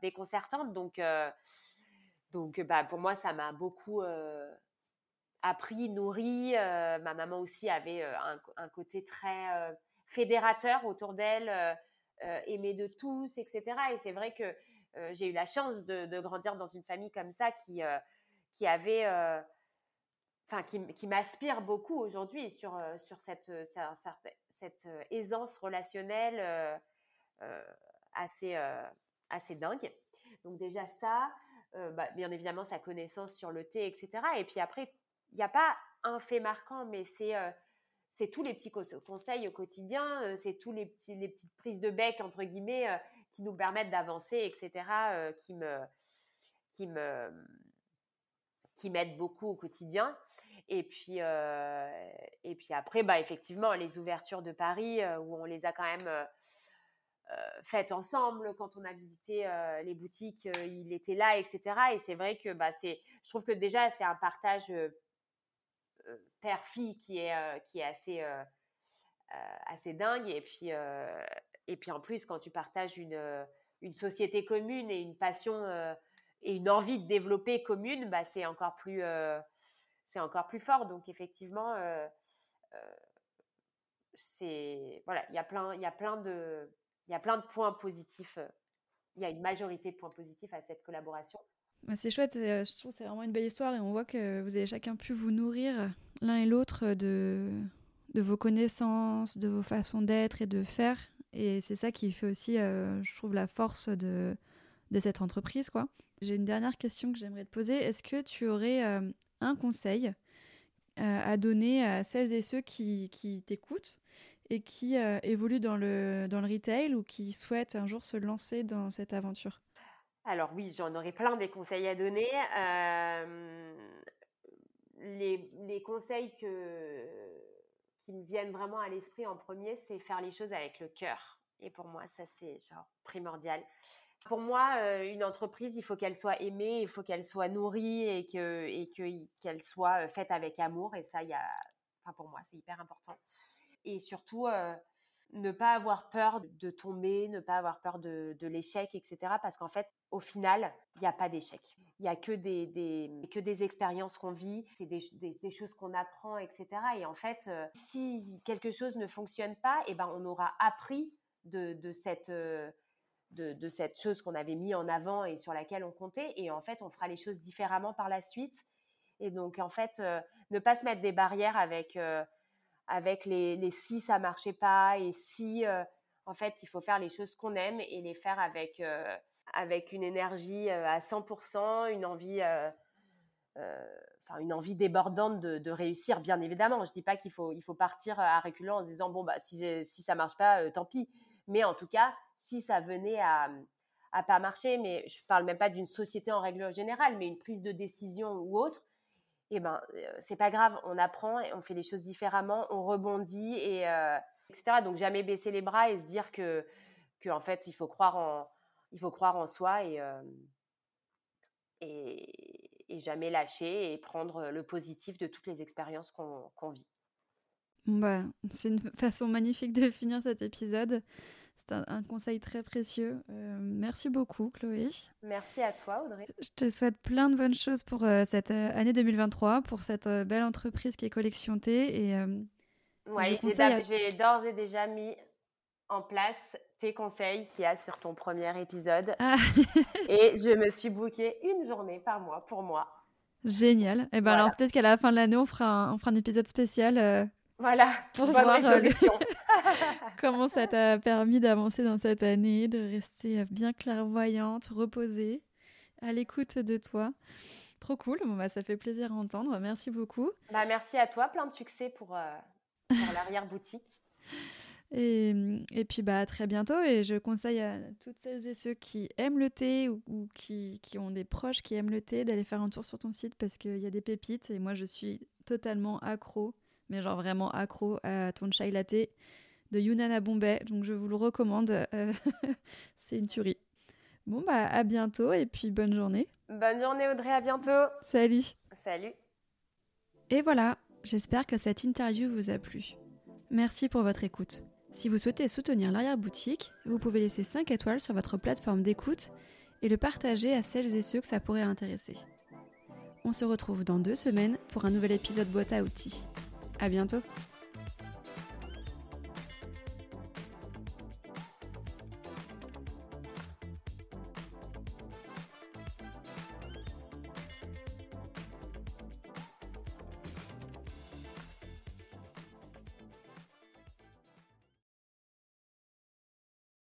déconcertante. Donc, donc, bah, pour moi, ça m'a beaucoup appris, nourri. ma maman aussi avait un, un côté très fédérateur autour d'elle, aimée de tous, etc. Et c'est vrai que j'ai eu la chance de, grandir dans une famille comme ça qui, euh, qui avait euh, enfin qui, qui m'aspire beaucoup aujourd'hui sur, sur cette, cette, aisance relationnelle assez, assez dingue. Donc déjà ça, bah, bien évidemment sa connaissance sur le thé, etc. Et puis après, il n'y a pas un fait marquant, mais c'est c'est tous les petits conseils au quotidien, c'est tous les, petits, les petites prises de bec, entre guillemets, qui nous permettent d'avancer, etc., qui me, qui me, qui m'aident beaucoup au quotidien. Et puis, et puis après, bah, effectivement, les ouvertures de Paris, où on les a quand même faites ensemble. Quand on a visité les boutiques, il était là, etc. Et c'est vrai que bah, c'est, je trouve que déjà, c'est un partage père-fille qui est, qui est assez, assez dingue. Et puis, et puis en plus, quand tu partages une, une société commune et une passion et une envie de développer commune, bah, c'est encore plus c'est encore plus fort. Donc effectivement, c'est voilà, il y a plein y de y a plein de points positifs. Il y a une majorité de points positifs à cette collaboration. Bah, c'est chouette, je trouve c'est vraiment une belle histoire et on voit que vous avez chacun pu vous nourrir l'un et l'autre de, de vos connaissances, de vos façons d'être et de faire. Et c'est ça qui fait aussi, je trouve, la force de, de cette entreprise. quoi. J'ai une dernière question que j'aimerais te poser. Est-ce que tu aurais un conseil à donner à celles et ceux qui, qui t'écoutent et qui évoluent dans le, dans le retail ou qui souhaitent un jour se lancer dans cette aventure? Alors oui, j'en aurais plein des conseils à donner. les, les, conseils que, qui me viennent vraiment à l'esprit en premier, c'est faire les choses avec le cœur. Et pour moi, ça c'est genre primordial. Pour moi, une entreprise, il faut qu'elle soit aimée, il faut qu'elle soit nourrie et que et qu'elle soit faite avec amour. Et ça, il y a, enfin pour moi, c'est hyper important. Et surtout, ne pas avoir peur de tomber, ne pas avoir peur de, de l'échec, etc. Parce qu'en fait, au final, il n'y a pas d'échec. Il n'y a que des, que des expériences qu'on vit, c'est des, choses qu'on apprend, etc. Et en fait, si quelque chose ne fonctionne pas, eh ben, on aura appris de, cette de, cette chose qu'on avait mis en avant et sur laquelle on comptait. Et en fait, on fera les choses différemment par la suite. Et donc, en fait, euh, ne pas se mettre des barrières avec, euh, avec les, les, si ça marchait pas et si, euh, en fait, il faut faire les choses qu'on aime et les faire avec, avec une énergie à 100%, une envie, enfin, une envie débordante de, réussir, bien évidemment. Je dis pas qu'il faut, il faut partir à reculant en disant, bon, bah, si, si ça marche pas, tant pis. Mais en tout cas, si ça venait à à pas marcher, mais je parle même pas d'une société en règle générale, mais une prise de décision ou autre, eh ben euh, c'est pas grave, on apprend et on fait les choses différemment, on rebondit et euh, etc. Donc jamais baisser les bras et se dire que que en fait il faut croire en il faut croire en soi et euh, et, et, jamais lâcher et prendre le positif de toutes les expériences qu'on vit. Bah, c'est une façon magnifique de finir cet épisode. C'est un, conseil très précieux. Euh, merci beaucoup, Chloé. Merci à toi, Audrey. Je te souhaite plein de bonnes choses pour euh, cette euh, année 2023, pour cette belle entreprise qui est Collection T. Et, ouais, j'ai d'ores et déjà mis en place tes conseils qu'il y a sur ton premier épisode. Ah. et je me suis booké une journée par mois pour moi. Génial. Et eh ben alors peut-être qu'à la fin de l'année, on fera on fera un épisode spécial voilà, pour voir euh, comment ça t'a permis d'avancer dans cette année, de rester bien clairvoyante, reposée, à l'écoute de toi. Trop cool, bon, bah, ça fait plaisir à entendre. Merci beaucoup. Bah, merci à toi, plein de succès pour, euh, pour l'arrière-boutique. Et, et, puis bah, à très bientôt. Et je conseille à toutes celles et ceux qui aiment le thé ou, ou qui, qui, ont des proches qui aiment le thé d'aller faire un tour sur ton site parce qu'il y a des pépites. Et moi, je suis totalement accro mais genre vraiment accro à ton chai latte de Yunana Bombay. Donc je vous le recommande. Euh, c'est une tuerie. Bon, bah à bientôt et puis bonne journée. Bonne journée Audrey, à bientôt. Salut. Salut. Et voilà, j'espère que cette interview vous a plu. Merci pour votre écoute. Si vous souhaitez soutenir l'arrière-boutique, vous pouvez laisser 5 étoiles sur votre plateforme d'écoute et le partager à celles et ceux que ça pourrait intéresser. On se retrouve dans deux semaines pour un nouvel épisode boîte à outils. À bientôt